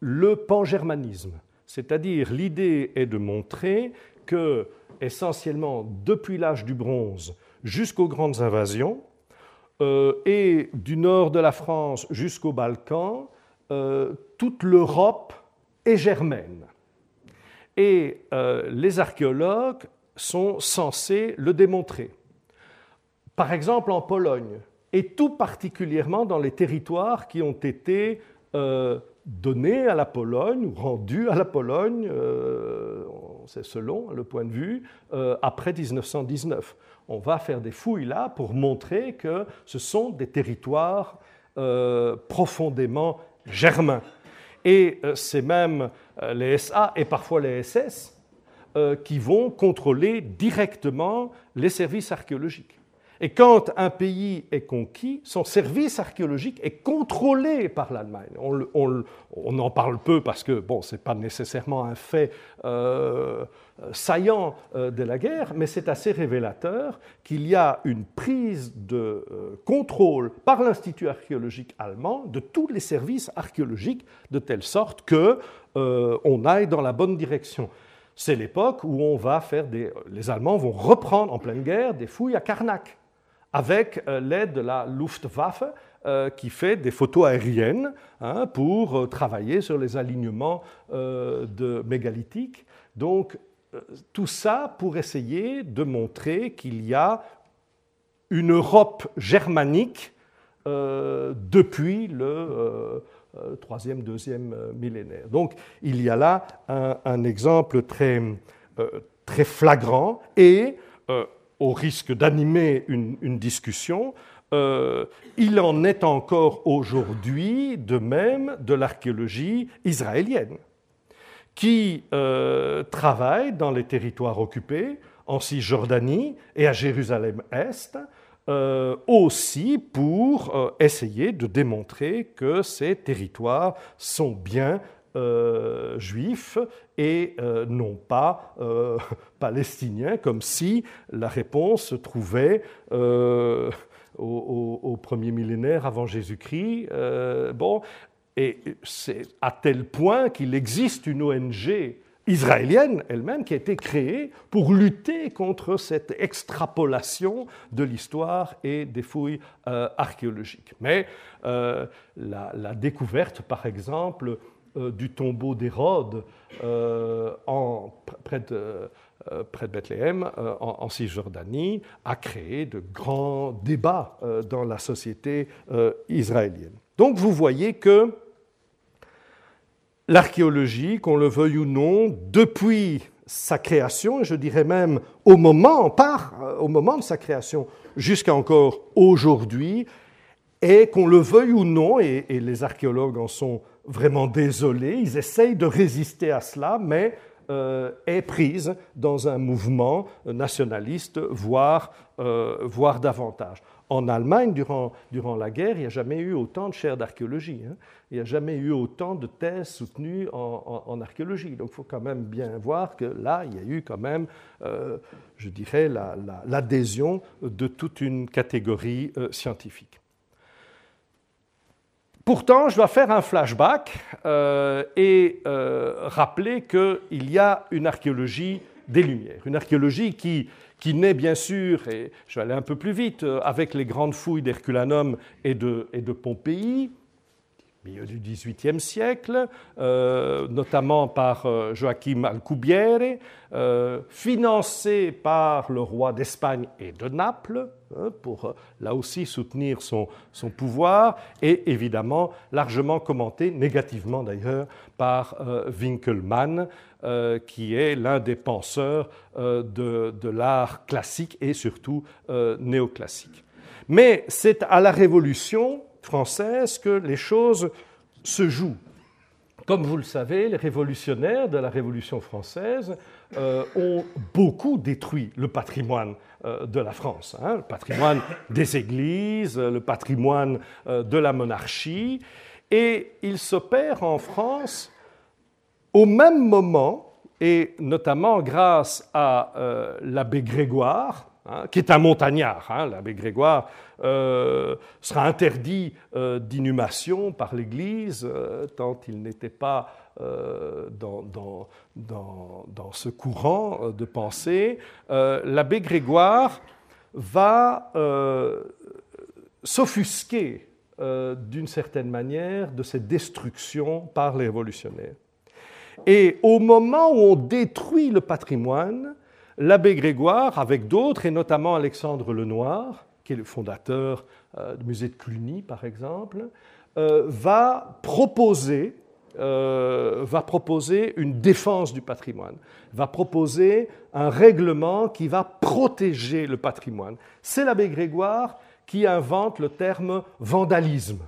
D: le pangermanisme, c'est-à-dire l'idée est de montrer que essentiellement depuis l'âge du bronze jusqu'aux grandes invasions, euh, et du nord de la France jusqu'aux Balkans, euh, toute l'Europe est germaine. Et euh, les archéologues sont censés le démontrer. Par exemple en Pologne, et tout particulièrement dans les territoires qui ont été donnés à la Pologne ou rendus à la Pologne c'est selon le point de vue, euh, après 1919. On va faire des fouilles là pour montrer que ce sont des territoires euh, profondément germains. Et euh, c'est même les SA et parfois les SS qui vont contrôler directement les services archéologiques. Et quand un pays est conquis, son service archéologique est contrôlé par l'Allemagne. On, en parle peu parce que bon, ce n'est pas nécessairement un fait euh, saillant euh, de la guerre, mais c'est assez révélateur qu'il y a une prise de euh, contrôle par l'Institut archéologique allemand de tous les services archéologiques, de telle sorte que on aille dans la bonne direction. C'est l'époque où on va faire des, les Allemands vont reprendre en pleine guerre des fouilles à Karnak avec euh, l'aide de la Luftwaffe euh, qui fait des photos aériennes hein, pour euh, travailler sur les alignements de mégalithiques. Donc tout ça pour essayer de montrer qu'il y a une Europe germanique depuis le troisième, deuxième millénaire. Donc il y a là un, exemple très, très flagrant et au risque d'animer une, discussion, euh, il en est encore aujourd'hui de même de l'archéologie israélienne, qui euh, travaille dans les territoires occupés, en Cisjordanie et à Jérusalem-Est, aussi pour essayer de démontrer que ces territoires sont bien juifs et non pas palestiniens, comme si la réponse se trouvait au, premier millénaire avant Jésus-Christ. bon, et c'est à tel point qu'il existe une ONG israélienne elle-même qui a été créée pour lutter contre cette extrapolation de l'histoire et des fouilles euh, archéologiques. Mais euh, la, découverte, par exemple, euh, du tombeau d'Hérode près de, près de Bethléem, en, Cisjordanie, a créé de grands débats dans la société israélienne. Donc vous voyez que l'archéologie, qu'on le veuille ou non, depuis sa création, je dirais même au moment, par, euh, au moment de sa création jusqu'à encore aujourd'hui, et qu'on le veuille ou non, et, les archéologues en sont vraiment désolés, ils essayent de résister à cela, mais euh, est prise dans un mouvement nationaliste, voire, euh, voire davantage. En Allemagne, durant, durant la guerre, il n'y a jamais eu autant de chaires d'archéologie. Hein. Il n'y a jamais eu autant de thèses soutenues en, archéologie. Donc il faut quand même bien voir que là, il y a eu quand même, euh, je dirais, l'adhésion de toute une catégorie scientifique. Pourtant, je dois faire un flashback euh, et rappeler qu'il y a une archéologie des Lumières, une archéologie qui qui naît bien sûr, et je vais aller un peu plus vite, euh, avec les grandes fouilles d'Herculanum et de, et de Pompéi, milieu du XVIIIe siècle, euh, notamment par euh, Joachim Alcubierre, financé par le roi d'Espagne et de Naples, hein, pour là aussi soutenir son, son, pouvoir, et évidemment largement commenté, négativement d'ailleurs, par Winkelmann, euh, qui est l'un des penseurs euh, de, l'art classique et surtout euh, néoclassique. Mais c'est à la Révolution française que les choses se jouent? Comme vous le savez, les révolutionnaires de la Révolution française ont beaucoup détruit le patrimoine de la France, hein, le patrimoine des églises, le patrimoine de la monarchie, et il s'opère en France au même moment, et notamment grâce à euh, l'abbé Grégoire, hein, qui est un montagnard, hein, l'abbé Grégoire euh, sera interdit euh, d'inhumation par l'Église tant il n'était pas dans, dans, dans, ce courant de pensée. l'abbé Grégoire va s'offusquer d'une certaine manière de cette destruction par les révolutionnaires. Et au moment où on détruit le patrimoine, l'abbé Grégoire, avec d'autres, et notamment Alexandre Lenoir, qui est le fondateur euh, du musée de Cluny, par exemple, euh, va proposer euh, va proposer une défense du patrimoine, va proposer un règlement qui va protéger le patrimoine. C'est l'abbé Grégoire qui invente le terme vandalisme.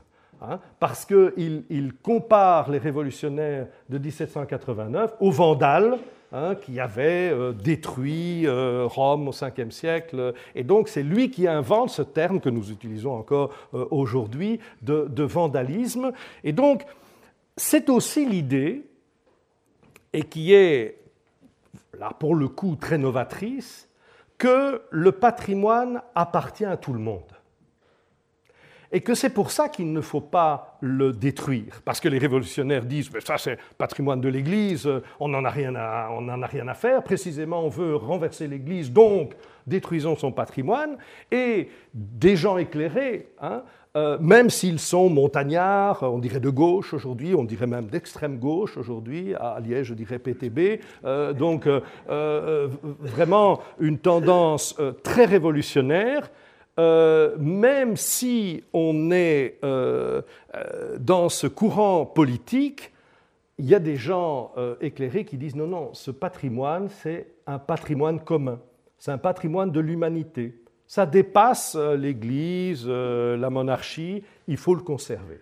D: Hein, parce qu'il il compare les révolutionnaires de 1789 aux Vandales, hein, qui avaient euh, détruit euh, Rome au 5e siècle. Et donc c'est lui qui invente ce terme que nous utilisons encore euh, aujourd'hui de, de, vandalisme. Et donc c'est aussi l'idée, et qui est là pour le coup très novatrice, que le patrimoine appartient à tout le monde et que c'est pour ça qu'il ne faut pas le détruire. Parce que les révolutionnaires disent mais ça c'est patrimoine de l'Église, on n'en a, rien à, a rien à faire, précisément on veut renverser l'Église, donc détruisons son patrimoine. Et des gens éclairés, hein, euh, même s'ils sont montagnards, on dirait de gauche aujourd'hui, on dirait même d'extrême gauche aujourd'hui, à Liège je dirais PTB, euh, donc euh, vraiment une tendance très révolutionnaire, euh, même si on est euh, euh, dans ce courant politique, il y a des gens éclairés qui disent non, non, ce patrimoine, c'est un patrimoine commun, c'est un patrimoine de l'humanité. Ça dépasse l'Église, la monarchie, il faut le conserver.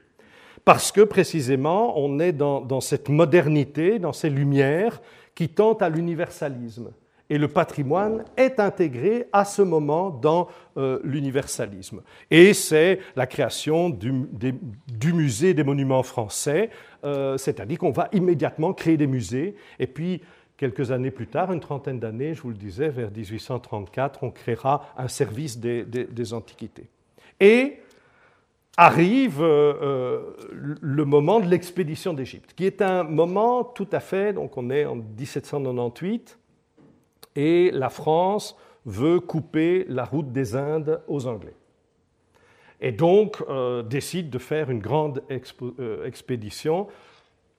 D: Parce que précisément, on est dans, dans cette modernité, dans ces lumières qui tentent à l'universalisme. Et le patrimoine est intégré à ce moment dans euh, l'universalisme. Et c'est la création du, musée des monuments français, euh, c'est-à-dire qu'on va immédiatement créer des musées, et puis quelques années plus tard, une trentaine d'années, je vous le disais, vers 1834, on créera un service des, antiquités. Et arrive euh, le moment de l'expédition d'Égypte, qui est un moment tout à fait, donc on est en 1798, et la France veut couper la route des Indes aux Anglais. Et donc euh, décide de faire une grande euh, expédition.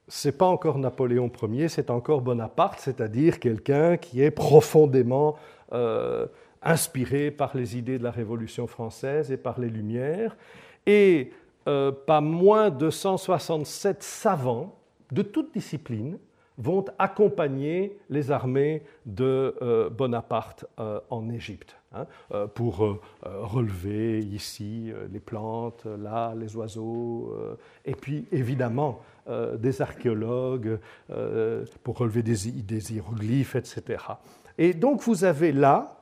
D: Ce n'est pas encore Napoléon Ier, c'est encore Bonaparte, c'est-à-dire quelqu'un qui est profondément euh, inspiré par les idées de la Révolution française et par les Lumières. Et pas moins de 167 savants de toutes disciplines vont accompagner les armées de euh, Bonaparte euh, en Égypte hein, euh, pour relever ici les plantes, là les oiseaux, et puis évidemment des archéologues pour relever des, hiéroglyphes, etc. Et donc vous avez là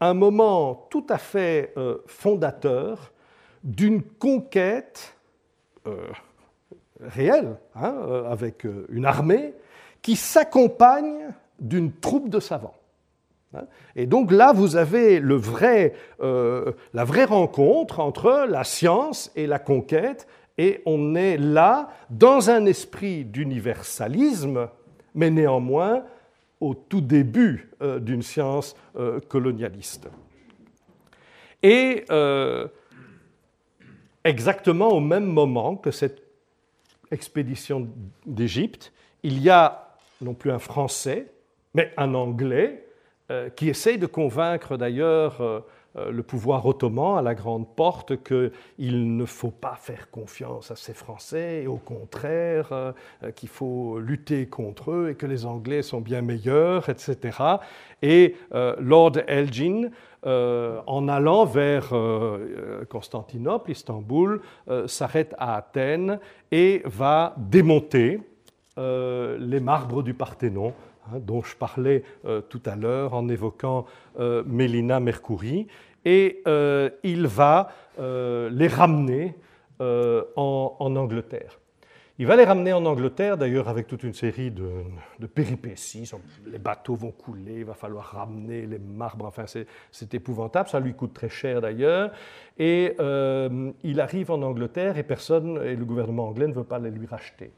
D: un moment tout à fait fondateur d'une conquête réelle, hein, avec une armée, qui s'accompagne d'une troupe de savants. Hein? Et donc là, vous avez le vrai, euh, la vraie rencontre entre la science et la conquête, et on est là dans un esprit d'universalisme, mais néanmoins au tout début euh, d'une science euh, colonialiste. Et exactement au même moment que cette expédition d'Égypte, il y a non plus un Français, mais un Anglais, euh, qui essaye de convaincre d'ailleurs euh, euh, le pouvoir ottoman à la grande porte qu'il ne faut pas faire confiance à ces Français et au contraire qu'il faut lutter contre eux et que les Anglais sont bien meilleurs, etc. Et Lord Elgin, en allant vers Constantinople, Istanbul, s'arrête à Athènes et va démonter les marbres du Parthénon, hein, dont je parlais euh, tout à l'heure en évoquant euh, Mélina Mercouri, et il va les ramener en, Angleterre. Il va les ramener en Angleterre, d'ailleurs avec toute une série de, péripéties. Les bateaux vont couler, il va falloir ramener les marbres, enfin c'est épouvantable, ça lui coûte très cher d'ailleurs. Et il arrive en Angleterre et personne, et le gouvernement anglais ne veut pas les lui racheter.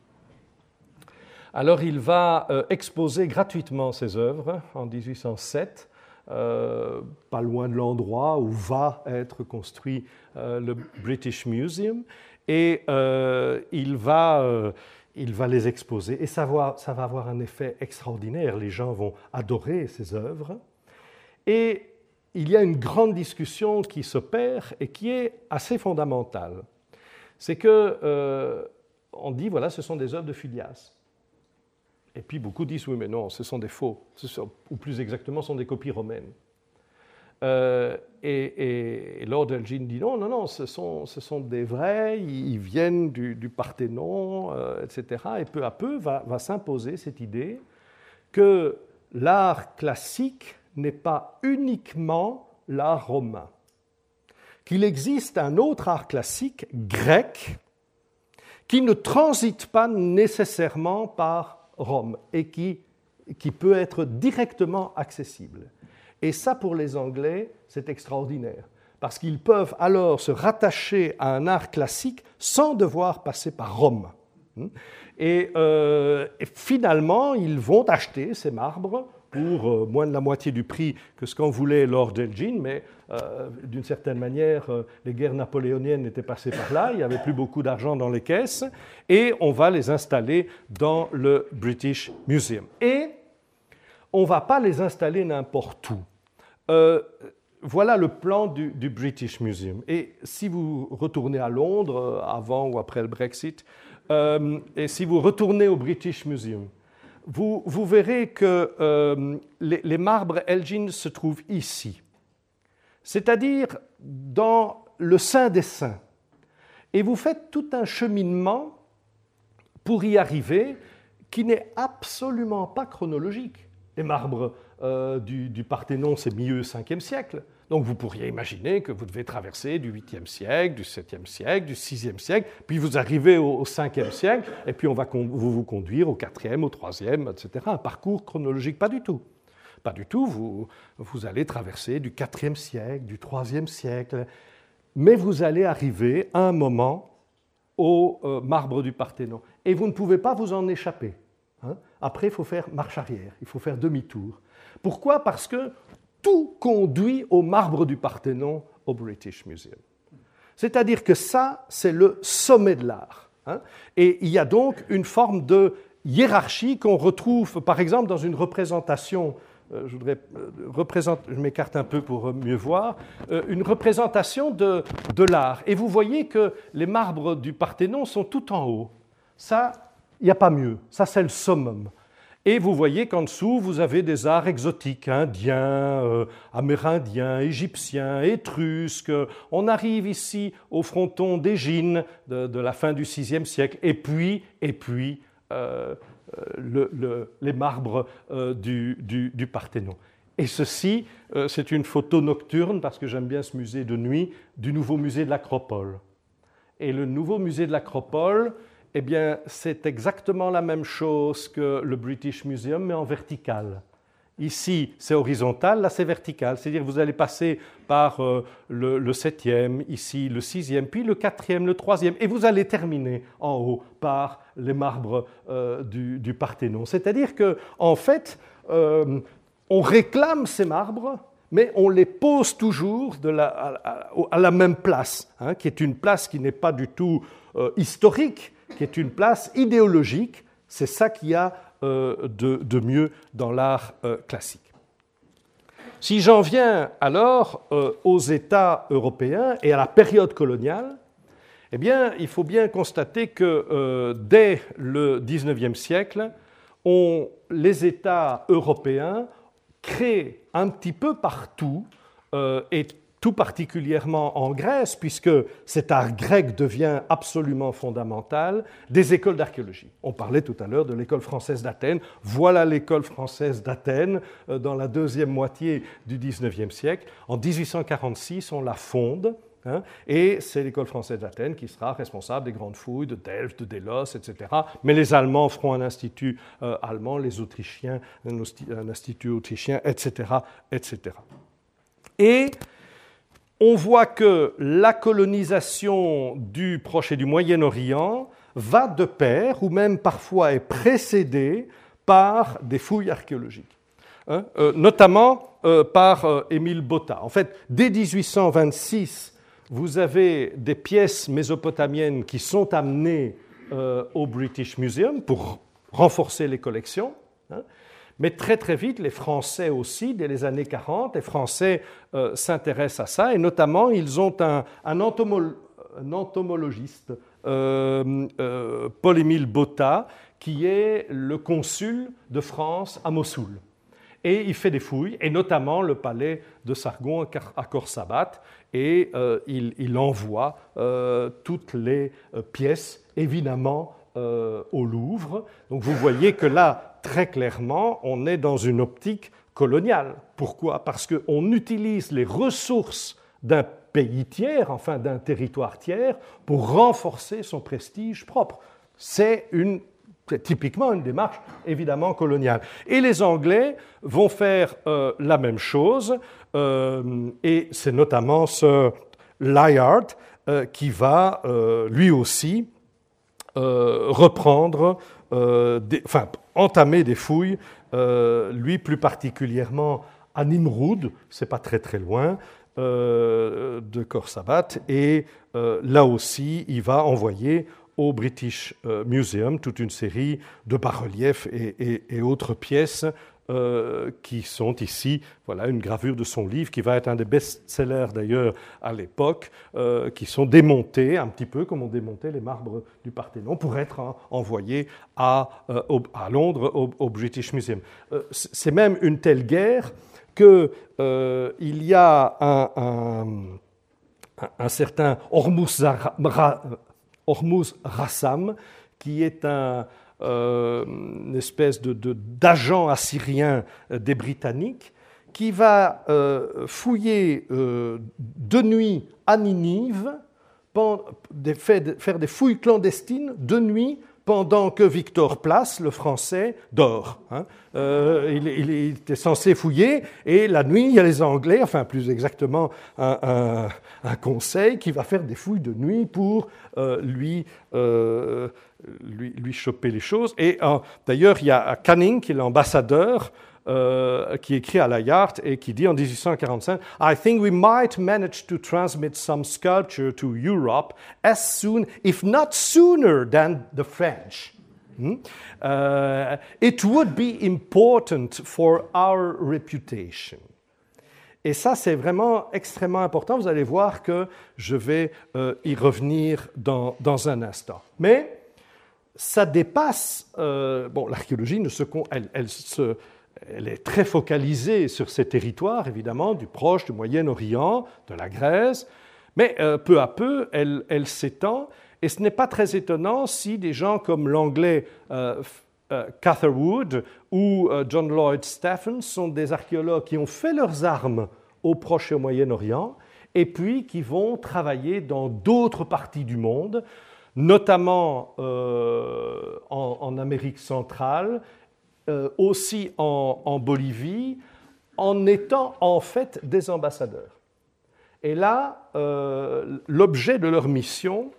D: Alors il va euh, exposer gratuitement ses œuvres en 1807, euh, pas loin de l'endroit où va être construit euh, le British Museum, et il va, il, va, les exposer. Et ça va, ça va avoir un effet extraordinaire, les gens vont adorer ses œuvres. Et il y a une grande discussion qui s'opère et qui est assez fondamentale. C'est que on dit voilà, ce sont des œuvres de Phidias. Et puis beaucoup disent oui, mais non, ce sont des faux, ou plus exactement, ce sont des copies romaines. Euh, et, Lord Elgin dit non, non, non, ce sont, ce sont des vrais, ils viennent du, Parthénon, euh, etc. Et peu à peu va, va s'imposer cette idée que l'art classique n'est pas uniquement l'art romain, qu'il existe un autre art classique grec qui ne transite pas nécessairement par Rome et qui, qui peut être directement accessible. Et ça, pour les Anglais, c'est extraordinaire, parce qu'ils peuvent alors se rattacher à un art classique sans devoir passer par Rome. Euh, et, finalement, ils vont acheter ces marbres pour euh, moins de la moitié du prix que ce qu'en voulait Lord Elgin, mais euh, d'une certaine manière, euh, les guerres napoléoniennes étaient passées par là, il n'y avait plus beaucoup d'argent dans les caisses, et on va les installer dans le British Museum. Et on ne va pas les installer n'importe où. voilà le plan du, British Museum. Et si vous retournez à Londres, avant ou après le Brexit, et si vous retournez au British Museum, vous, verrez que euh, les, marbres Elgin se trouvent ici, c'est-à-dire dans le sein des saints. Et vous faites tout un cheminement pour y arriver qui n'est absolument pas chronologique. Les marbres du, du, Parthénon, c'est milieu 5e siècle. Donc vous pourriez imaginer que vous devez traverser du 8e siècle, du 7e siècle, du 6e siècle, puis vous arrivez au, 5e siècle, et puis on va vous, vous conduire au 4e, au 3e, etc. Un parcours chronologique, pas du tout. Pas du tout, vous, vous allez traverser du 4e siècle, du 3e siècle, mais vous allez arriver à un moment au euh, marbre du Parthénon. Et vous ne pouvez pas vous en échapper. Hein. Après, il faut faire marche arrière, il faut faire demi-tour. Pourquoi? Parce que tout conduit au marbre du Parthénon au British Museum. C'est-à-dire que ça, c'est le sommet de l'art. Hein. Et il y a donc une forme de hiérarchie qu'on retrouve, par exemple, dans une représentation je voudrais euh, je m'écarte un peu pour mieux voir, euh, une représentation de, de l'art. Et vous voyez que les marbres du Parthénon sont tout en haut. Ça, il n'y a pas mieux. Ça, c'est le summum. Et vous voyez qu'en dessous, vous avez des arts exotiques, indiens, amérindiens, égyptiens, étrusques. On arrive ici au fronton d'Égine de, la fin du VIe siècle. Et puis, et puis euh, les marbres euh, du, du, Parthénon. Et ceci, euh, c'est une photo nocturne, parce que j'aime bien ce musée de nuit, du nouveau musée de l'Acropole. Et le nouveau musée de l'Acropole, eh bien, c'est exactement la même chose que le British Museum, mais en vertical. Ici, c'est horizontal, là, c'est vertical. C'est-à-dire que vous allez passer par euh, le, septième, ici le sixième, puis le quatrième, le troisième, et vous allez terminer en haut par les marbres euh, du, Parthénon. C'est-à-dire que, en fait, euh, on réclame ces marbres, mais on les pose toujours à, la même place, hein, qui est une place qui n'est pas du tout historique, qui est une place idéologique. C'est ça qui a euh, de, mieux dans l'art euh, classique. Si j'en viens alors euh, aux États européens et à la période coloniale, eh bien, il faut bien constater que dès le XIXe siècle, les États européens créent un petit peu partout et tout particulièrement en Grèce, puisque cet art grec devient absolument fondamental, des écoles d'archéologie. On parlait tout à l'heure de l'école française d'Athènes. Voilà l'école française d'Athènes euh, dans la deuxième moitié du XIXe siècle. En 1846, on la fonde. Hein, et c'est l'école française d'Athènes qui sera responsable des grandes fouilles de Delft, de Delos, etc. Mais les Allemands feront un institut euh, allemand, les Autrichiens un institut autrichien, etc. etc. Et on voit que la colonisation du Proche et du Moyen-Orient va de pair, ou même parfois est précédée par des fouilles archéologiques, hein, euh, notamment euh, par euh, Émile Botta. En fait, dès 1826, vous avez des pièces mésopotamiennes qui sont amenées au British Museum pour renforcer les collections. Hein. Mais très très vite, les Français aussi, dès les années 40, les Français euh, s'intéressent à ça, et notamment ils ont un, entomologiste, euh, euh, Paul-Émile Botta, qui est le consul de France à Mossoul. Et il fait des fouilles, et notamment le palais de Sargon à Korsabat, et il, il, envoie toutes les pièces, évidemment, au Louvre. Donc vous voyez que là, très clairement, on est dans une optique coloniale. Pourquoi? Parce qu'on utilise les ressources d'un pays tiers, enfin d'un territoire tiers, pour renforcer son prestige propre. C'est typiquement une démarche évidemment coloniale. Et les Anglais vont faire euh, la même chose, euh, et c'est notamment ce Layard euh, qui va lui aussi reprendre, enfin entamer des fouilles, euh, lui plus particulièrement à Nimroud, c'est pas très très loin, euh, de Korsabat, et euh, là aussi, il va envoyer au British Museum toute une série de bas-reliefs et, autres pièces euh, qui sont ici, voilà une gravure de son livre qui va être un des best-sellers d'ailleurs à l'époque, euh, qui sont démontés un petit peu comme on démontait les marbres du Parthénon pour être envoyés à, euh, à Londres au, British Museum. C'est même une telle guerre qu'il y a un, un, certain Hormuz, Rassam qui est un une espèce d'agent assyrien des Britanniques qui va fouiller de nuit à Ninive, faire des fouilles clandestines de nuit pendant que Victor Place, le français, dort. Hein. Euh, il, était censé fouiller, et la nuit, il y a les Anglais, enfin plus exactement un, conseil qui va faire des fouilles de nuit pour euh, lui, euh, lui, lui, choper les choses. Et d'ailleurs, il y a Canning, qui est l'ambassadeur, euh, qui écrit à la et qui dit en 1845 I think we might manage to transmit some sculpture to Europe as soon, if not sooner, than the French. Hmm? Uh, it would be important for our reputation. Et ça, c'est vraiment extrêmement important. Vous allez voir que je vais euh, y revenir dans, dans, un instant. Mais ça dépasse. Euh, bon, l'archéologie elle, elle se elle est très focalisée sur ces territoires, évidemment, du Proche, du Moyen-Orient, de la Grèce, mais euh, peu à peu, elle, s'étend, et ce n'est pas très étonnant si des gens comme l'anglais euh, euh, Catherwood ou John Lloyd Stephens sont des archéologues qui ont fait leurs armes au Proche et au Moyen-Orient, et puis qui vont travailler dans d'autres parties du monde, notamment en Amérique centrale, euh, aussi en, Bolivie, en étant en fait des ambassadeurs. Et là, euh, l'objet de leur mission,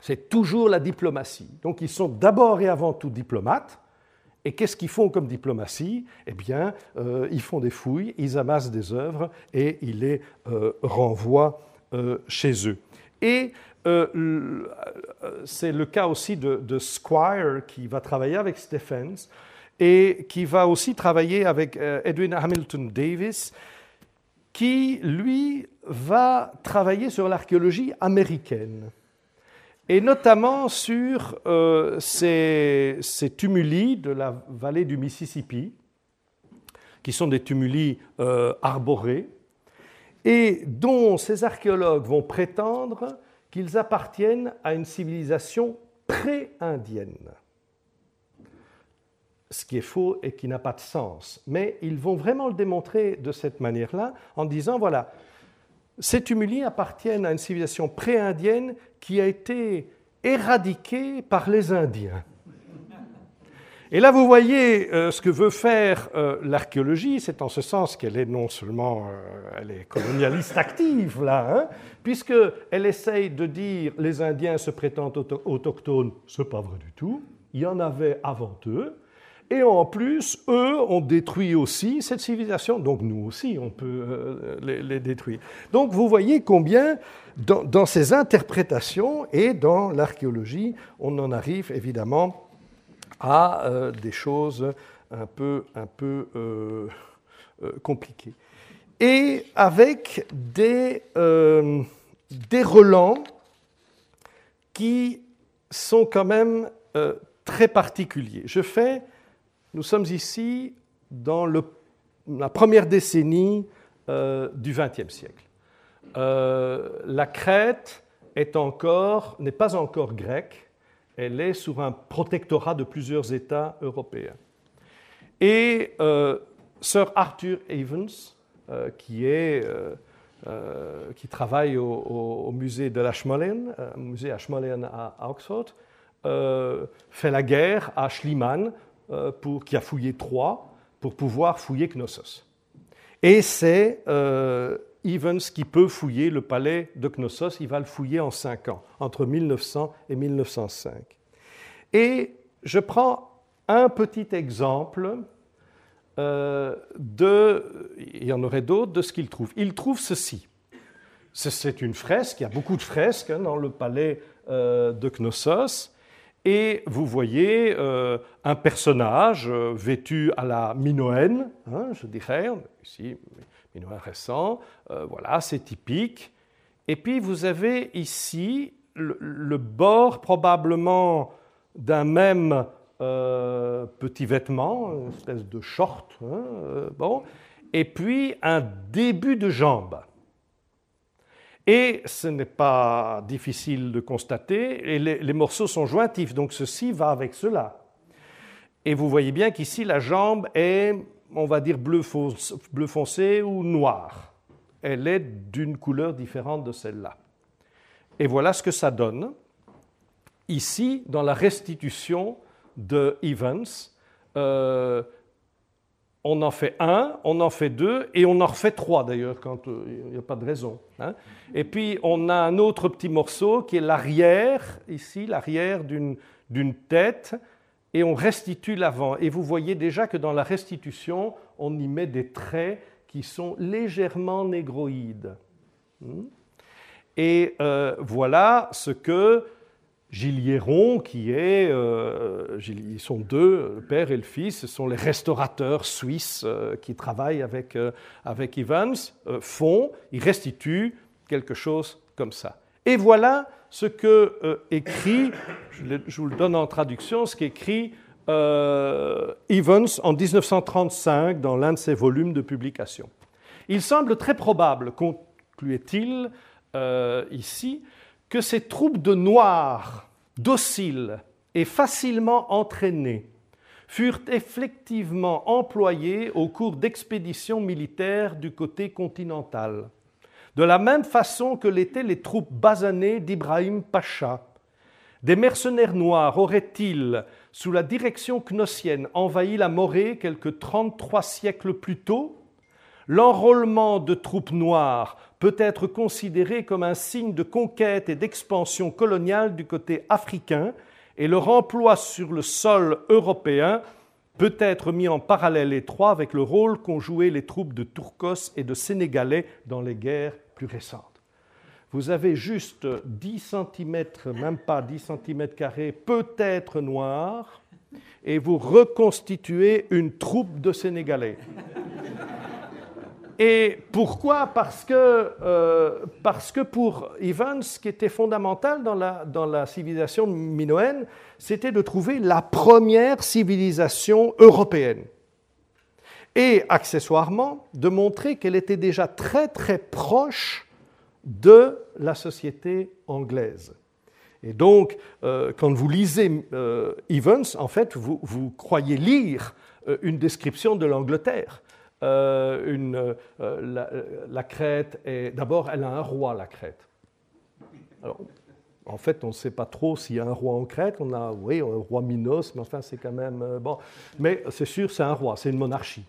D: c'est toujours la diplomatie. Donc ils sont d'abord et avant tout diplomates. Et qu'est-ce qu'ils font comme diplomatie? Eh bien, euh, ils font des fouilles, ils amassent des œuvres et ils les renvoient chez eux. Et c'est le cas aussi de, de, Squire qui va travailler avec Stephens et qui va aussi travailler avec euh, Edwin Hamilton Davis, qui, lui, va travailler sur l'archéologie américaine, et notamment sur euh, ces, tumuli de la vallée du Mississippi, qui sont des tumuli euh, arborés, et dont ces archéologues vont prétendre qu'ils appartiennent à une civilisation pré-indienne ce qui est faux et qui n'a pas de sens. Mais ils vont vraiment le démontrer de cette manière-là, en disant, voilà, ces tumuli appartiennent à une civilisation pré-indienne qui a été éradiquée par les Indiens. Et là, vous voyez euh, ce que veut faire euh, l'archéologie, c'est en ce sens qu'elle est non seulement euh, elle est colonialiste active, là, hein, puisqu'elle essaye de dire les Indiens se prétendent autochtones, ce n'est pas vrai du tout, il y en avait avant eux, et en plus, eux ont détruit aussi cette civilisation, donc nous aussi, on peut euh, les, détruire. Donc vous voyez combien, dans, ces interprétations et dans l'archéologie, on en arrive évidemment à euh, des choses un peu, un peu euh, compliquées. Et avec des, des relents qui sont quand même très particuliers. Je fais nous sommes ici dans la première décennie euh, du XXe siècle. Euh, la Crète n'est pas encore grecque, elle est sous un protectorat de plusieurs États européens. Et euh, Sir Arthur Evans, qui, travaille au, musée de l'Ashmolean, musée Ashmolean à, Oxford, fait la guerre à Schliemann euh, pour, qui a fouillé Troie pour pouvoir fouiller Knossos. Et c'est euh, Evans qui peut fouiller le palais de Knossos. Il va le fouiller en cinq ans, entre 1900 et 1905. Et je prends un petit exemple euh, de, il y en aurait d'autres, de ce qu'il trouve. Il trouve ceci. C'est une fresque, il y a beaucoup de fresques hein, dans le palais de Knossos. Et vous voyez euh, un personnage euh, vêtu à la minoenne, hein, je dirais, ici, minoen récent, euh, voilà, c'est typique. Et puis vous avez ici le, bord probablement d'un même petit vêtement, une espèce de short, hein, bon, et puis un début de jambe. Et ce n'est pas difficile de constater, et les, morceaux sont jointifs, donc ceci va avec cela. Et vous voyez bien qu'ici, la jambe est, on va dire, bleu, foncé ou noir. Elle est d'une couleur différente de celle-là. Et voilà ce que ça donne. Ici, dans la restitution de Evans, euh, on en fait un, on en fait deux, et on en refait trois d'ailleurs, quand euh, il n'y a pas de raison. Hein. Et puis on a un autre petit morceau qui est l'arrière, ici, l'arrière d'une tête, et on restitue l'avant. Et vous voyez déjà que dans la restitution, on y met des traits qui sont légèrement négroïdes. Hmm. Et euh, voilà ce que Gilles qui est, euh, ils sont deux, le père et le fils, ce sont les restaurateurs suisses euh, qui travaillent avec, euh, avec Evans, font, ils restituent quelque chose comme ça. Et voilà ce que écrit, je, vous le donne en traduction, ce qu'écrit Evans en 1935 dans l'un de ses volumes de publication. Il semble très probable, concluait-il ici, que ces troupes de noirs, dociles et facilement entraînés, furent effectivement employés au cours d'expéditions militaires du côté continental, de la même façon que l'étaient les troupes basanées d'Ibrahim Pacha. Des mercenaires noirs auraient-ils, sous la direction knossienne, envahi la Morée quelques 33 siècles plus tôt? L'enrôlement de troupes noires peut être considéré comme un signe de conquête et d'expansion coloniale du côté africain, et leur emploi sur le sol européen peut être mis en parallèle étroit avec le rôle qu'ont joué les troupes de Turcos et de Sénégalais dans les guerres plus récentes. Vous avez juste 10 cm, même pas 10 cm peut-être noirs, et vous reconstituez une troupe de Sénégalais. Et pourquoi? Parce que, euh, parce que pour Evans, ce qui était fondamental dans la, dans la civilisation minoenne, c'était de trouver la première civilisation européenne. Et accessoirement, de montrer qu'elle était déjà très très proche de la société anglaise. Et donc, euh, quand vous lisez euh, Evans, en fait, vous, vous croyez lire une description de l'Angleterre. Euh, une, euh, la, Crète est. D'abord, elle a un roi, la Crète. En fait, on ne sait pas trop s'il y a un roi en Crète. On a, oui, un roi Minos, mais enfin, c'est quand même. Euh, bon. Mais c'est sûr, c'est un roi, c'est une monarchie.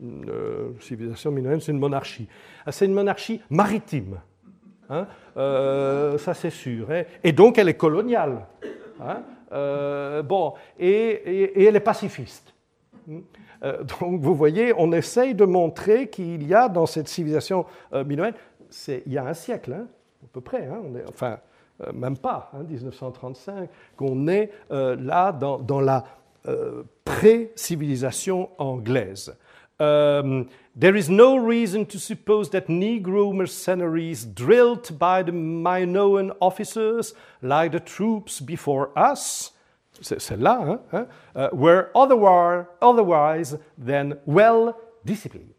D: Une civilisation minoenne, c'est une monarchie. Ah, c'est une monarchie maritime. Hein ça, c'est sûr. Hein. et donc, elle est coloniale. Hein bon, et, et, elle est pacifiste. Euh, donc vous voyez, on essaye de montrer qu'il y a dans cette civilisation euh, minoenne, il y a un siècle, hein, à peu près, hein, enfin euh, même pas, 1935, hein, qu'on est là dans, la pré-civilisation anglaise. there is no reason to suppose that Negro mercenaries drilled by the Minoan officers, like the troops before us, c'est là, hein, hein uh, were otherwise, than well disciplined.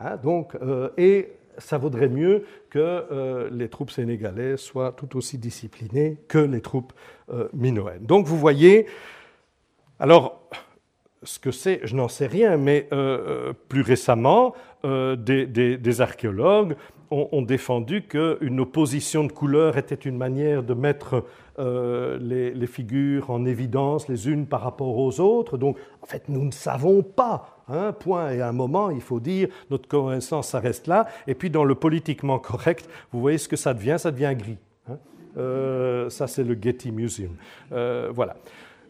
D: Hein, donc, euh, et ça vaudrait mieux que euh, les troupes sénégalaises soient tout aussi disciplinées que les troupes euh, minoennes. Donc, vous voyez, alors, ce que c'est, je n'en sais rien, mais euh, plus récemment, des, archéologues ont, défendu qu'une opposition de couleurs était une manière de mettre euh, les, figures en évidence les unes par rapport aux autres. Donc, en fait, nous ne savons pas. Hein, point. Et un moment, il faut dire, notre connaissance, ça reste là. Et puis, dans le politiquement correct, vous voyez ce que ça devient Ça devient gris. Hein. Euh, ça, c'est le Getty Museum. Euh, voilà.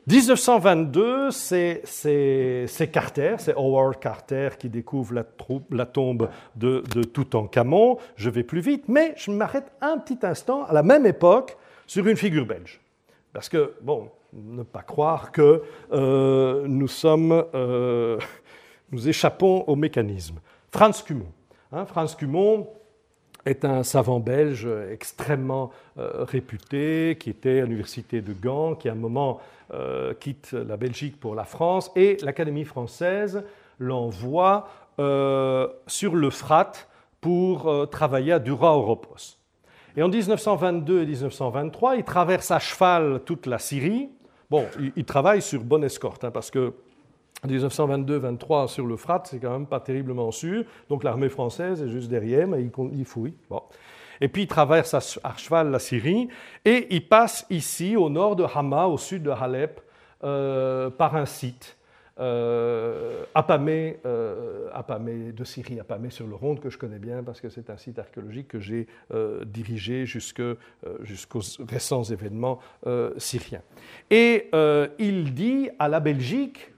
D: 1922, c'est Carter, c'est Howard Carter qui découvre la, la tombe de, de Toutankhamon. Je vais plus vite, mais je m'arrête un petit instant à la même époque sur une figure belge. Parce que, bon, ne pas croire que euh, nous sommes, euh, nous échappons au mécanisme. Franz Cumont. Hein, Franz Cumont, est un savant belge extrêmement euh, réputé, qui était à l'université de Gand, qui à un moment quitte la Belgique pour la France, et l'Académie française l'envoie sur le Frat pour travailler à Dura-Europos. Et en 1922 et 1923, il traverse à cheval toute la Syrie. Bon, il, travaille sur bonne escorte, hein, parce que 1922-23 sur l'Euphrate, c'est quand même pas terriblement sûr. Donc l'armée française est juste derrière, mais il, fouille. Bon. Et puis il traverse à, cheval la Syrie et il passe ici, au nord de Hama, au sud de Halep, euh, par un site. Euh, Apamé, euh, Apamé, de Syrie, Apamé sur le Ronde, que je connais bien parce que c'est un site archéologique que j'ai euh, dirigé jusqu'aux récents événements syriens. Et il dit à la Belgique,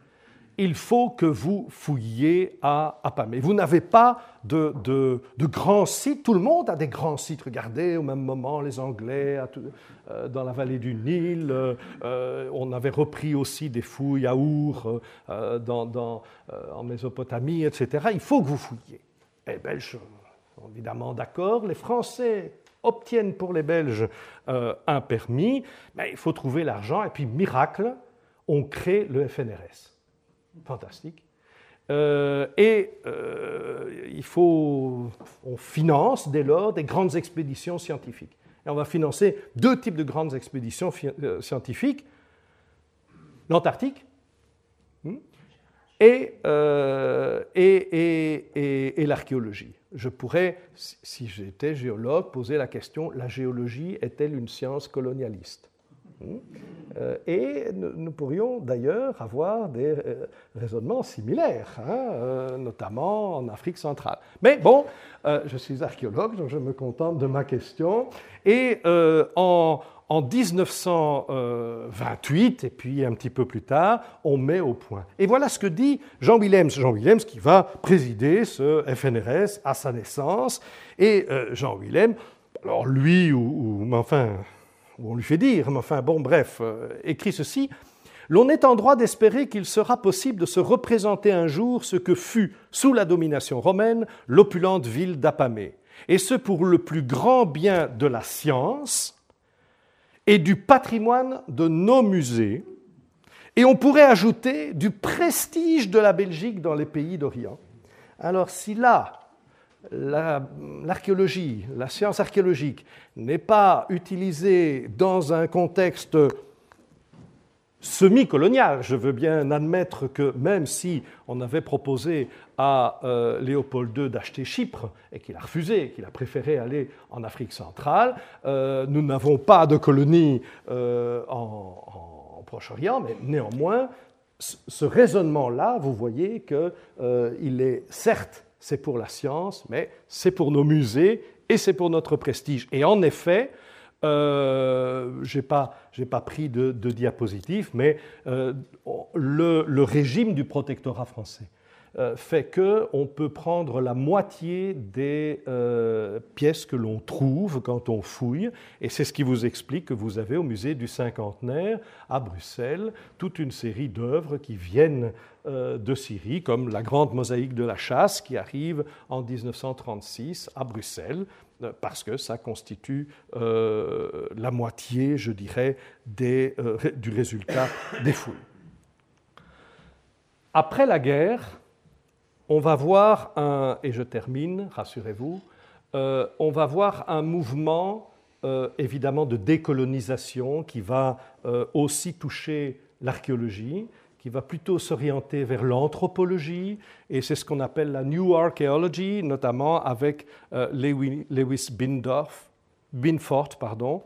D: il faut que vous fouilliez à Apamé. Vous n'avez pas de, grands sites. Tout le monde a des grands sites. Regardez, au même moment, les Anglais euh, dans la vallée du Nil. Euh, on avait repris aussi des fouilles à Our euh, en Mésopotamie, etc. Il faut que vous fouilliez. Les Belges sont évidemment d'accord. Les Français obtiennent pour les Belges un permis. Mais il faut trouver l'argent. Et puis, miracle, on crée le FNRS fantastique. Euh, et euh, il faut, on finance dès lors des grandes expéditions scientifiques. Et on va financer deux types de grandes expéditions euh, scientifiques l'Antarctique hmm, et, et, l'archéologie. Je pourrais, si j'étais géologue, poser la question la géologie est-elle une science colonialiste? Et nous pourrions d'ailleurs avoir des euh, raisonnements similaires, hein, euh, notamment en Afrique centrale. Mais bon, je suis archéologue, donc je me contente de ma question. Et en, en 1928, et puis un petit peu plus tard, on met au point. Et voilà ce que dit Jean Willems. Jean Willems qui va présider ce FNRS à sa naissance. Et Jean Willems, alors lui, ou, ou enfin, on lui fait dire, mais enfin bon, bref, euh, écrit ceci. L'on est en droit d'espérer qu'il sera possible de se représenter un jour ce que fut, sous la domination romaine, l'opulente ville d'Apamée, et ce pour le plus grand bien de la science et du patrimoine de nos musées, et on pourrait ajouter du prestige de la Belgique dans les pays d'Orient. Alors si là, l'archéologie, la, science archéologique n'est pas utilisée dans un contexte semi-colonial. Je veux bien admettre que même si on avait proposé à euh, Léopold II d'acheter Chypre et qu'il a refusé, qu'il a préféré aller en Afrique centrale, euh, nous n'avons pas de colonie euh, en, en Proche-Orient, mais néanmoins, ce raisonnement-là, vous voyez qu'il est certes c'est pour la science, mais c'est pour nos musées et c'est pour notre prestige. Et en effet, euh, je n'ai pas, pris de, de mais euh, le, régime du protectorat français euh, fait qu'on peut prendre la moitié des euh, pièces que l'on trouve quand on fouille, et c'est ce qui vous explique que vous avez au musée du cinquantenaire à Bruxelles toute une série d'œuvres qui viennent euh, de Syrie, comme la grande mosaïque de la chasse qui arrive en 1936 à Bruxelles, parce que ça constitue la moitié, je dirais, du résultat des fouilles. Après la guerre, on va voir un, et je termine, rassurez-vous, euh, on va voir un mouvement euh, évidemment de décolonisation qui va euh, aussi toucher l'archéologie, qui va plutôt s'orienter vers l'anthropologie, et c'est ce qu'on appelle la New Archaeology, notamment avec Lewis Bindorf. Pardon.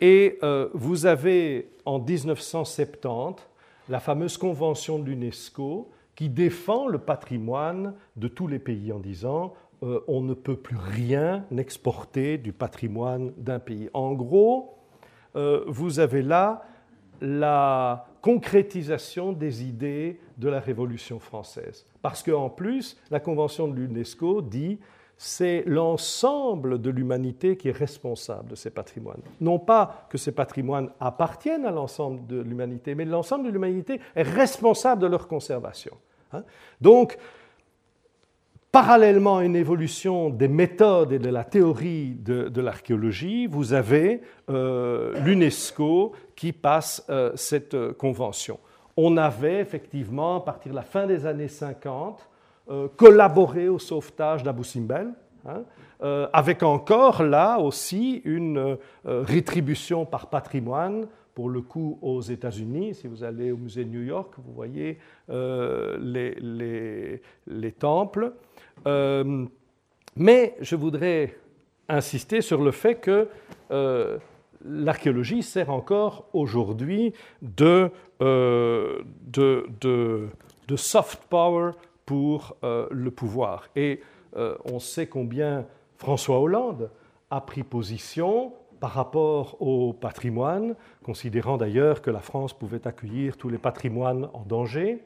D: Et vous avez en 1970 la fameuse convention de l'UNESCO qui défend le patrimoine de tous les pays en disant euh, on ne peut plus rien exporter du patrimoine d'un pays. En gros, euh, vous avez là la concrétisation des idées de la Révolution française. Parce qu'en plus, la Convention de l'UNESCO dit c'est l'ensemble de l'humanité qui est responsable de ces patrimoines. Non pas que ces patrimoines appartiennent à l'ensemble de l'humanité, mais l'ensemble de l'humanité est responsable de leur conservation. Hein. Donc, parallèlement à une évolution des méthodes et de la théorie de, l'archéologie, vous avez euh, l'UNESCO qui passe euh, cette euh, convention. On avait effectivement, à partir de la fin des années 50, euh, collaborer au sauvetage d'Abu Simbel, hein, euh, avec encore là aussi une euh, rétribution par patrimoine pour le coup aux États-Unis. Si vous allez au musée de New York, vous voyez les, les, temples. mais je voudrais insister sur le fait que l'archéologie sert encore aujourd'hui de, soft power pour le pouvoir. Et on sait combien François Hollande a pris position par rapport au patrimoine, considérant d'ailleurs que la France pouvait accueillir tous les patrimoines en danger,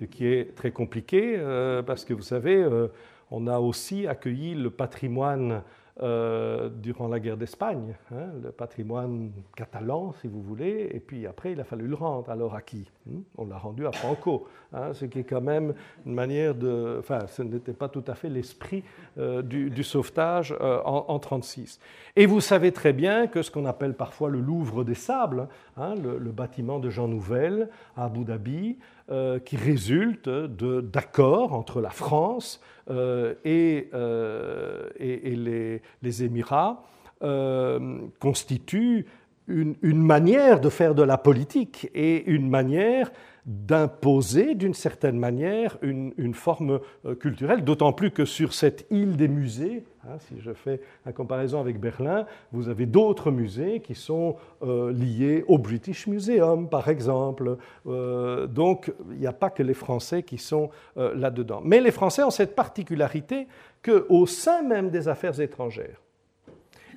D: ce qui est très compliqué euh, parce que vous savez, euh, on a aussi accueilli le patrimoine euh, durant la guerre d'Espagne, hein, le patrimoine catalan, si vous voulez, et puis après, il a fallu le rendre. Alors à qui hein On l'a rendu à Franco, hein, ce qui est quand même une manière de. Enfin, ce n'était pas tout à fait l'esprit euh, du, sauvetage euh, en 1936. Et vous savez très bien que ce qu'on appelle parfois le Louvre des Sables, le, le, bâtiment de Jean Nouvel à Abu Dhabi, qui résulte d'accords entre la France, euh, et, euh, et, les, les, Émirats euh, constituent une, manière de faire de la politique et une manière d'imposer d'une certaine manière une, forme euh, culturelle, d'autant plus que sur cette île des musées, hein, si je fais la comparaison avec Berlin, vous avez d'autres musées qui sont euh, liés au British Museum, par exemple. Euh, donc, il n'y a pas que les Français qui sont là-dedans. Mais les Français ont cette particularité qu'au sein même des affaires étrangères,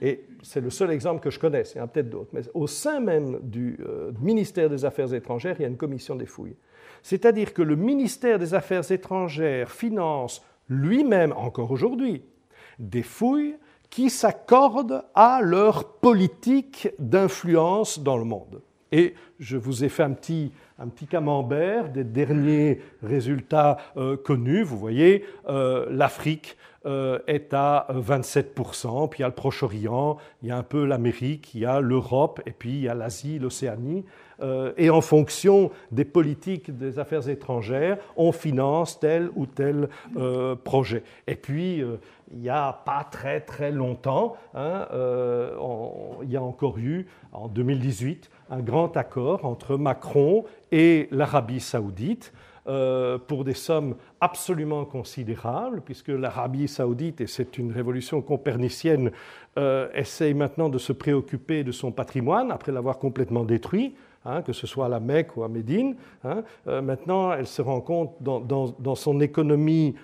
D: et c'est le seul exemple que je connaisse, il y en a peut-être d'autres, mais au sein même du euh, ministère des Affaires étrangères, il y a une commission des fouilles. C'est-à-dire que le ministère des Affaires étrangères finance lui-même, encore aujourd'hui, des fouilles qui s'accordent à leur politique d'influence dans le monde. Et je vous ai fait un petit, un petit camembert des derniers résultats euh, connus. Vous voyez, euh, l'Afrique est à 27%, puis il y a le Proche-Orient, il y a un peu l'Amérique, il y a l'Europe, et puis il y a l'Asie, l'Océanie. et en fonction des politiques des affaires étrangères, on finance tel ou tel projet. Et puis, il n'y a pas très très longtemps, hein, il y a encore eu, en 2018, un grand accord entre Macron et l'Arabie saoudite euh, pour des sommes absolument considérables, puisque l'Arabie saoudite, et c'est une révolution copernicienne, euh, essaye maintenant de se préoccuper de son patrimoine après l'avoir complètement détruit. Hein, que ce soit à la Mecque ou à Médine. Hein. Euh, maintenant, elle se rend compte dans, son économie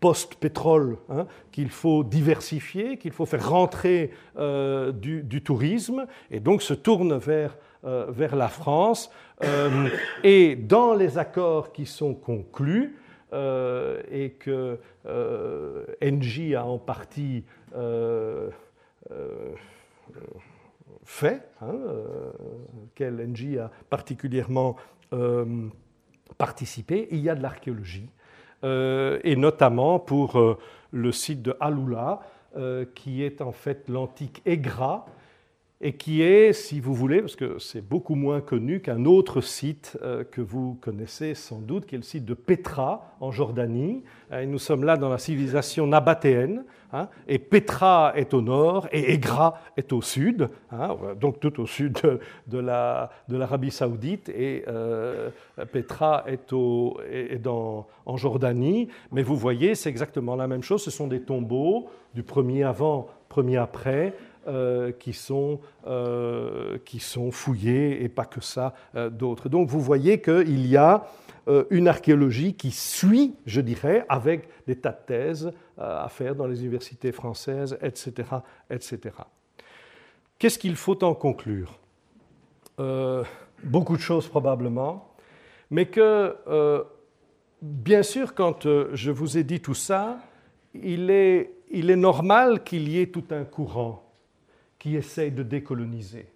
D: post-pétrole, hein, qu'il faut diversifier, qu'il faut faire rentrer du, tourisme, et donc se tourne vers, euh, vers la France. Euh, et dans les accords qui sont conclus, et que Engie a en partie fait, hein, quel Engie a particulièrement participé, il y a de l'archéologie euh, et notamment pour euh, le site de Haloula, euh, qui est en fait l'antique Egra, et qui est, si vous voulez, parce que c'est beaucoup moins connu qu'un autre site euh, que vous connaissez sans doute, qui est le site de Petra en Jordanie. Euh, nous sommes là dans la civilisation nabatéenne, hein, et Petra est au nord et Egra est au sud, hein, donc tout au sud de, l'Arabie saoudite, et euh, Petra est, en Jordanie. Mais vous voyez, c'est exactement la même chose, ce sont des tombeaux du premier avant, premier après. Euh, qui, sont, euh, qui sont fouillés et pas que ça euh, d'autres. Donc vous voyez qu'il y a une archéologie qui suit, je dirais, avec des tas de thèses à faire dans les universités françaises, etc. etc. Qu'est-ce qu'il faut en conclure? Beaucoup de choses probablement, mais que, bien sûr, quand je vous ai dit tout ça, il est, il est normal qu'il y ait tout un courant qui essaye de décoloniser,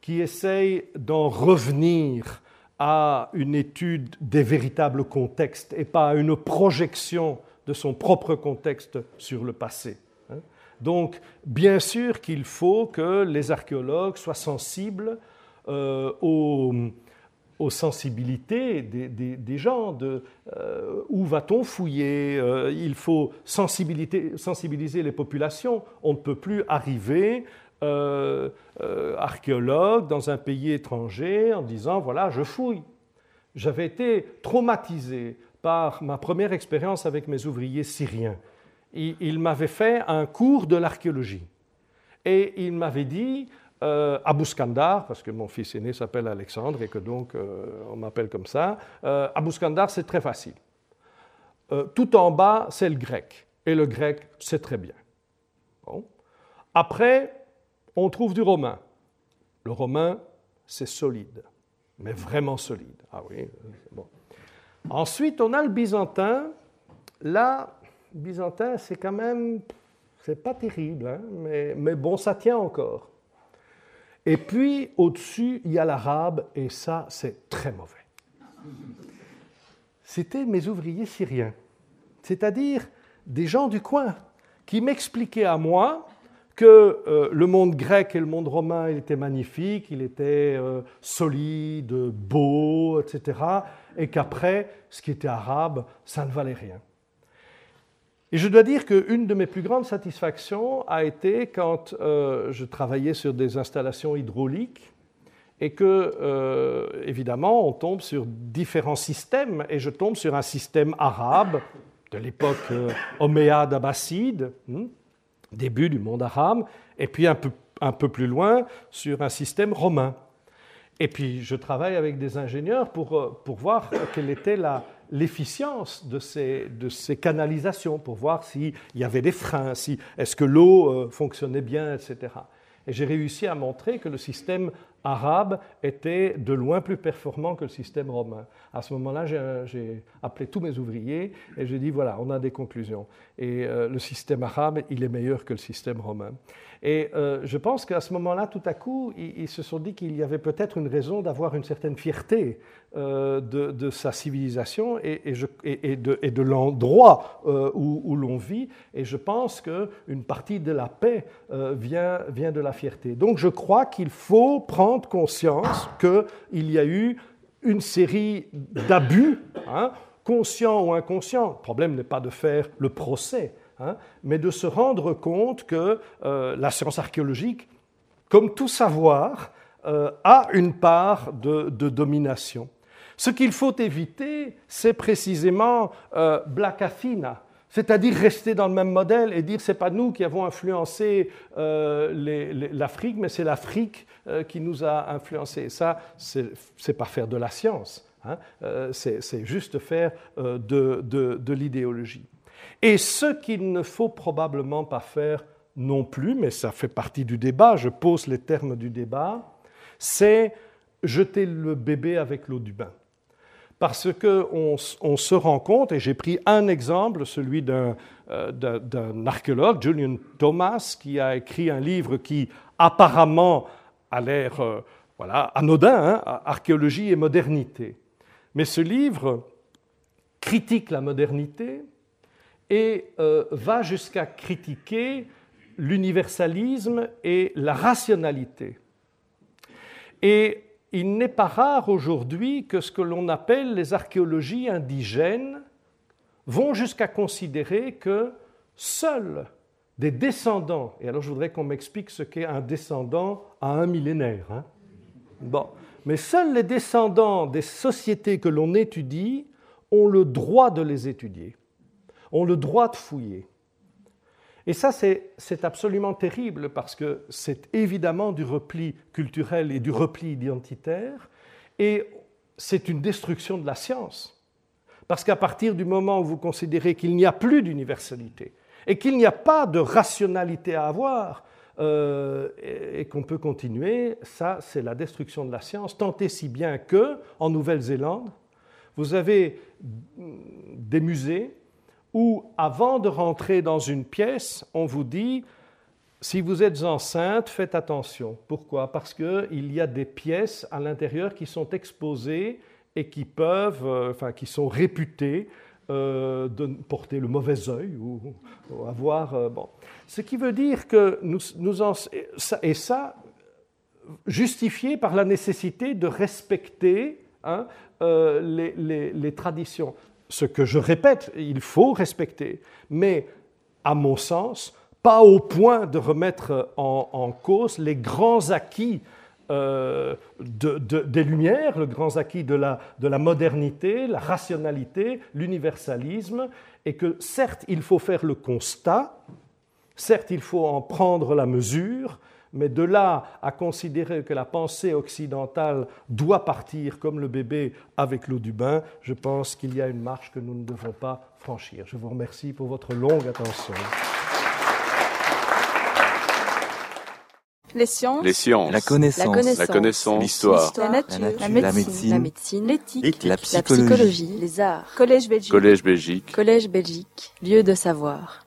D: qui essaye d'en revenir à une étude des véritables contextes et pas à une projection de son propre contexte sur le passé. Hein. Donc, bien sûr qu'il faut que les archéologues soient sensibles euh, aux, sensibilités des, gens, euh, où va-t-on fouiller, euh, il faut sensibiliser les populations, on ne peut plus arriver euh, euh, archéologue dans un pays étranger en disant voilà, je fouille. J'avais été traumatisé par ma première expérience avec mes ouvriers syriens. Ils m'avaient fait un cours de l'archéologie. Et il m'avait dit, euh, Abou Skandar, parce que mon fils aîné s'appelle Alexandre et que donc on m'appelle comme ça, Abou Skandar, c'est très facile. tout en bas, c'est le grec. Et le grec, c'est très bien. Après, on trouve du romain. Le romain, c'est solide, mais vraiment solide. Ah oui, bon. Ensuite, on a le byzantin. Là, byzantin, c'est quand même, c'est pas terrible, hein, mais, mais bon, ça tient encore. Et puis, au-dessus, il y a l'arabe, et ça, c'est très mauvais. C'était mes ouvriers syriens, c'est-à-dire des gens du coin, qui m'expliquaient à moi que euh, le monde grec et le monde romain, il était magnifique, il était euh, solide, beau, etc. Et qu'après, ce qui était arabe, ça ne valait rien. Et je dois dire qu'une de mes plus grandes satisfactions a été quand euh, je travaillais sur des installations hydrauliques et que, évidemment, on tombe sur différents systèmes, et je tombe sur un système arabe de l'époque homéade abbasside. Début du monde arabe, et puis un peu, un peu plus loin sur un système romain. Et puis je travaille avec des ingénieurs pour, euh, pour voir quelle était l'efficience de ces, de ces canalisations, pour voir s'il y avait des freins, si, est-ce que l'eau euh, fonctionnait bien, etc. Et j'ai réussi à montrer que le système arabe était de loin plus performant que le système romain. À ce moment-là, j'ai appelé tous mes ouvriers et j'ai dit, voilà, on a des conclusions. Et euh, le système arabe, il est meilleur que le système romain. Et euh, je pense qu'à ce moment-là, tout à coup, ils, se sont dit qu'il y avait peut-être une raison d'avoir une certaine fierté euh, de, sa civilisation et, de, l'endroit où, où l'on vit. Et je pense qu'une partie de la paix vient, vient de la fierté. Donc je crois qu'il faut prendre conscience qu'il y a eu une série d'abus, hein, conscients ou inconscients. Le problème n'est pas de faire le procès, hein, mais de se rendre compte que euh, la science archéologique, comme tout savoir, euh, a une part de, domination. Ce qu'il faut éviter, c'est précisément euh, Black Athena, c'est-à-dire rester dans le même modèle et dire c'est pas nous qui avons influencé l'Afrique, mais c'est l'Afrique qui nous a influencés. Ça, c'est pas faire de la science, hein. c'est juste faire de l'idéologie. Et ce qu'il ne faut probablement pas faire non plus, mais ça fait partie du débat, je pose les termes du débat, c'est jeter le bébé avec l'eau du bain. Parce qu'on on se rend compte, et j'ai pris un exemple, celui d'un archéologue, Julian Thomas, qui a écrit un livre qui apparemment a l'air euh, voilà, anodin, hein, archéologie et modernité. Mais ce livre critique la modernité et euh, va jusqu'à critiquer l'universalisme et la rationalité. Et il n'est pas rare aujourd'hui que ce que l'on appelle les archéologies indigènes vont jusqu'à considérer que seuls des descendants. Et alors je voudrais qu'on m'explique ce qu'est un descendant à un millénaire. Hein. Mais seuls les descendants des sociétés que l'on étudie ont le droit de les étudier, ont le droit de fouiller. Et ça, c'est absolument terrible parce que c'est évidemment du repli culturel et du repli identitaire, et c'est une destruction de la science. Parce qu'à partir du moment où vous considérez qu'il n'y a plus d'universalité, et qu'il n'y a pas de rationalité à avoir euh, et, qu'on peut continuer, ça c'est la destruction de la science, tant et si bien que, en Nouvelle-Zélande, vous avez des musées où, avant de rentrer dans une pièce, on vous dit si vous êtes enceinte, faites attention. Pourquoi? Parce qu'il y a des pièces à l'intérieur qui sont exposées et qui peuvent, euh, enfin, qui sont réputées euh, de porter le mauvais œil ou, avoir. Euh, bon. Ce qui veut dire que nous, nous en, et ça, justifié par la nécessité de respecter hein, les, traditions. Ce que je répète, il faut respecter, mais à mon sens, pas au point de remettre en, cause les grands acquis euh, des Lumières, les grands acquis de la modernité, la rationalité, l'universalisme, et que certes il faut faire le constat, certes il faut en prendre la mesure, mais de là à considérer que la pensée occidentale doit partir comme le bébé avec l'eau du bain, je pense qu'il y a une marche que nous ne devons pas franchir. Je vous remercie pour votre longue attention.
A: Les sciences.
B: La connaissance.
C: La connaissance. L'histoire.
A: La, nature. La médecine. La médecine. L'éthique.
B: La, psychologie.
A: Les arts. Collège Belgique.
C: Collège Belgique.
A: Collège Belgique. Lieu de savoir.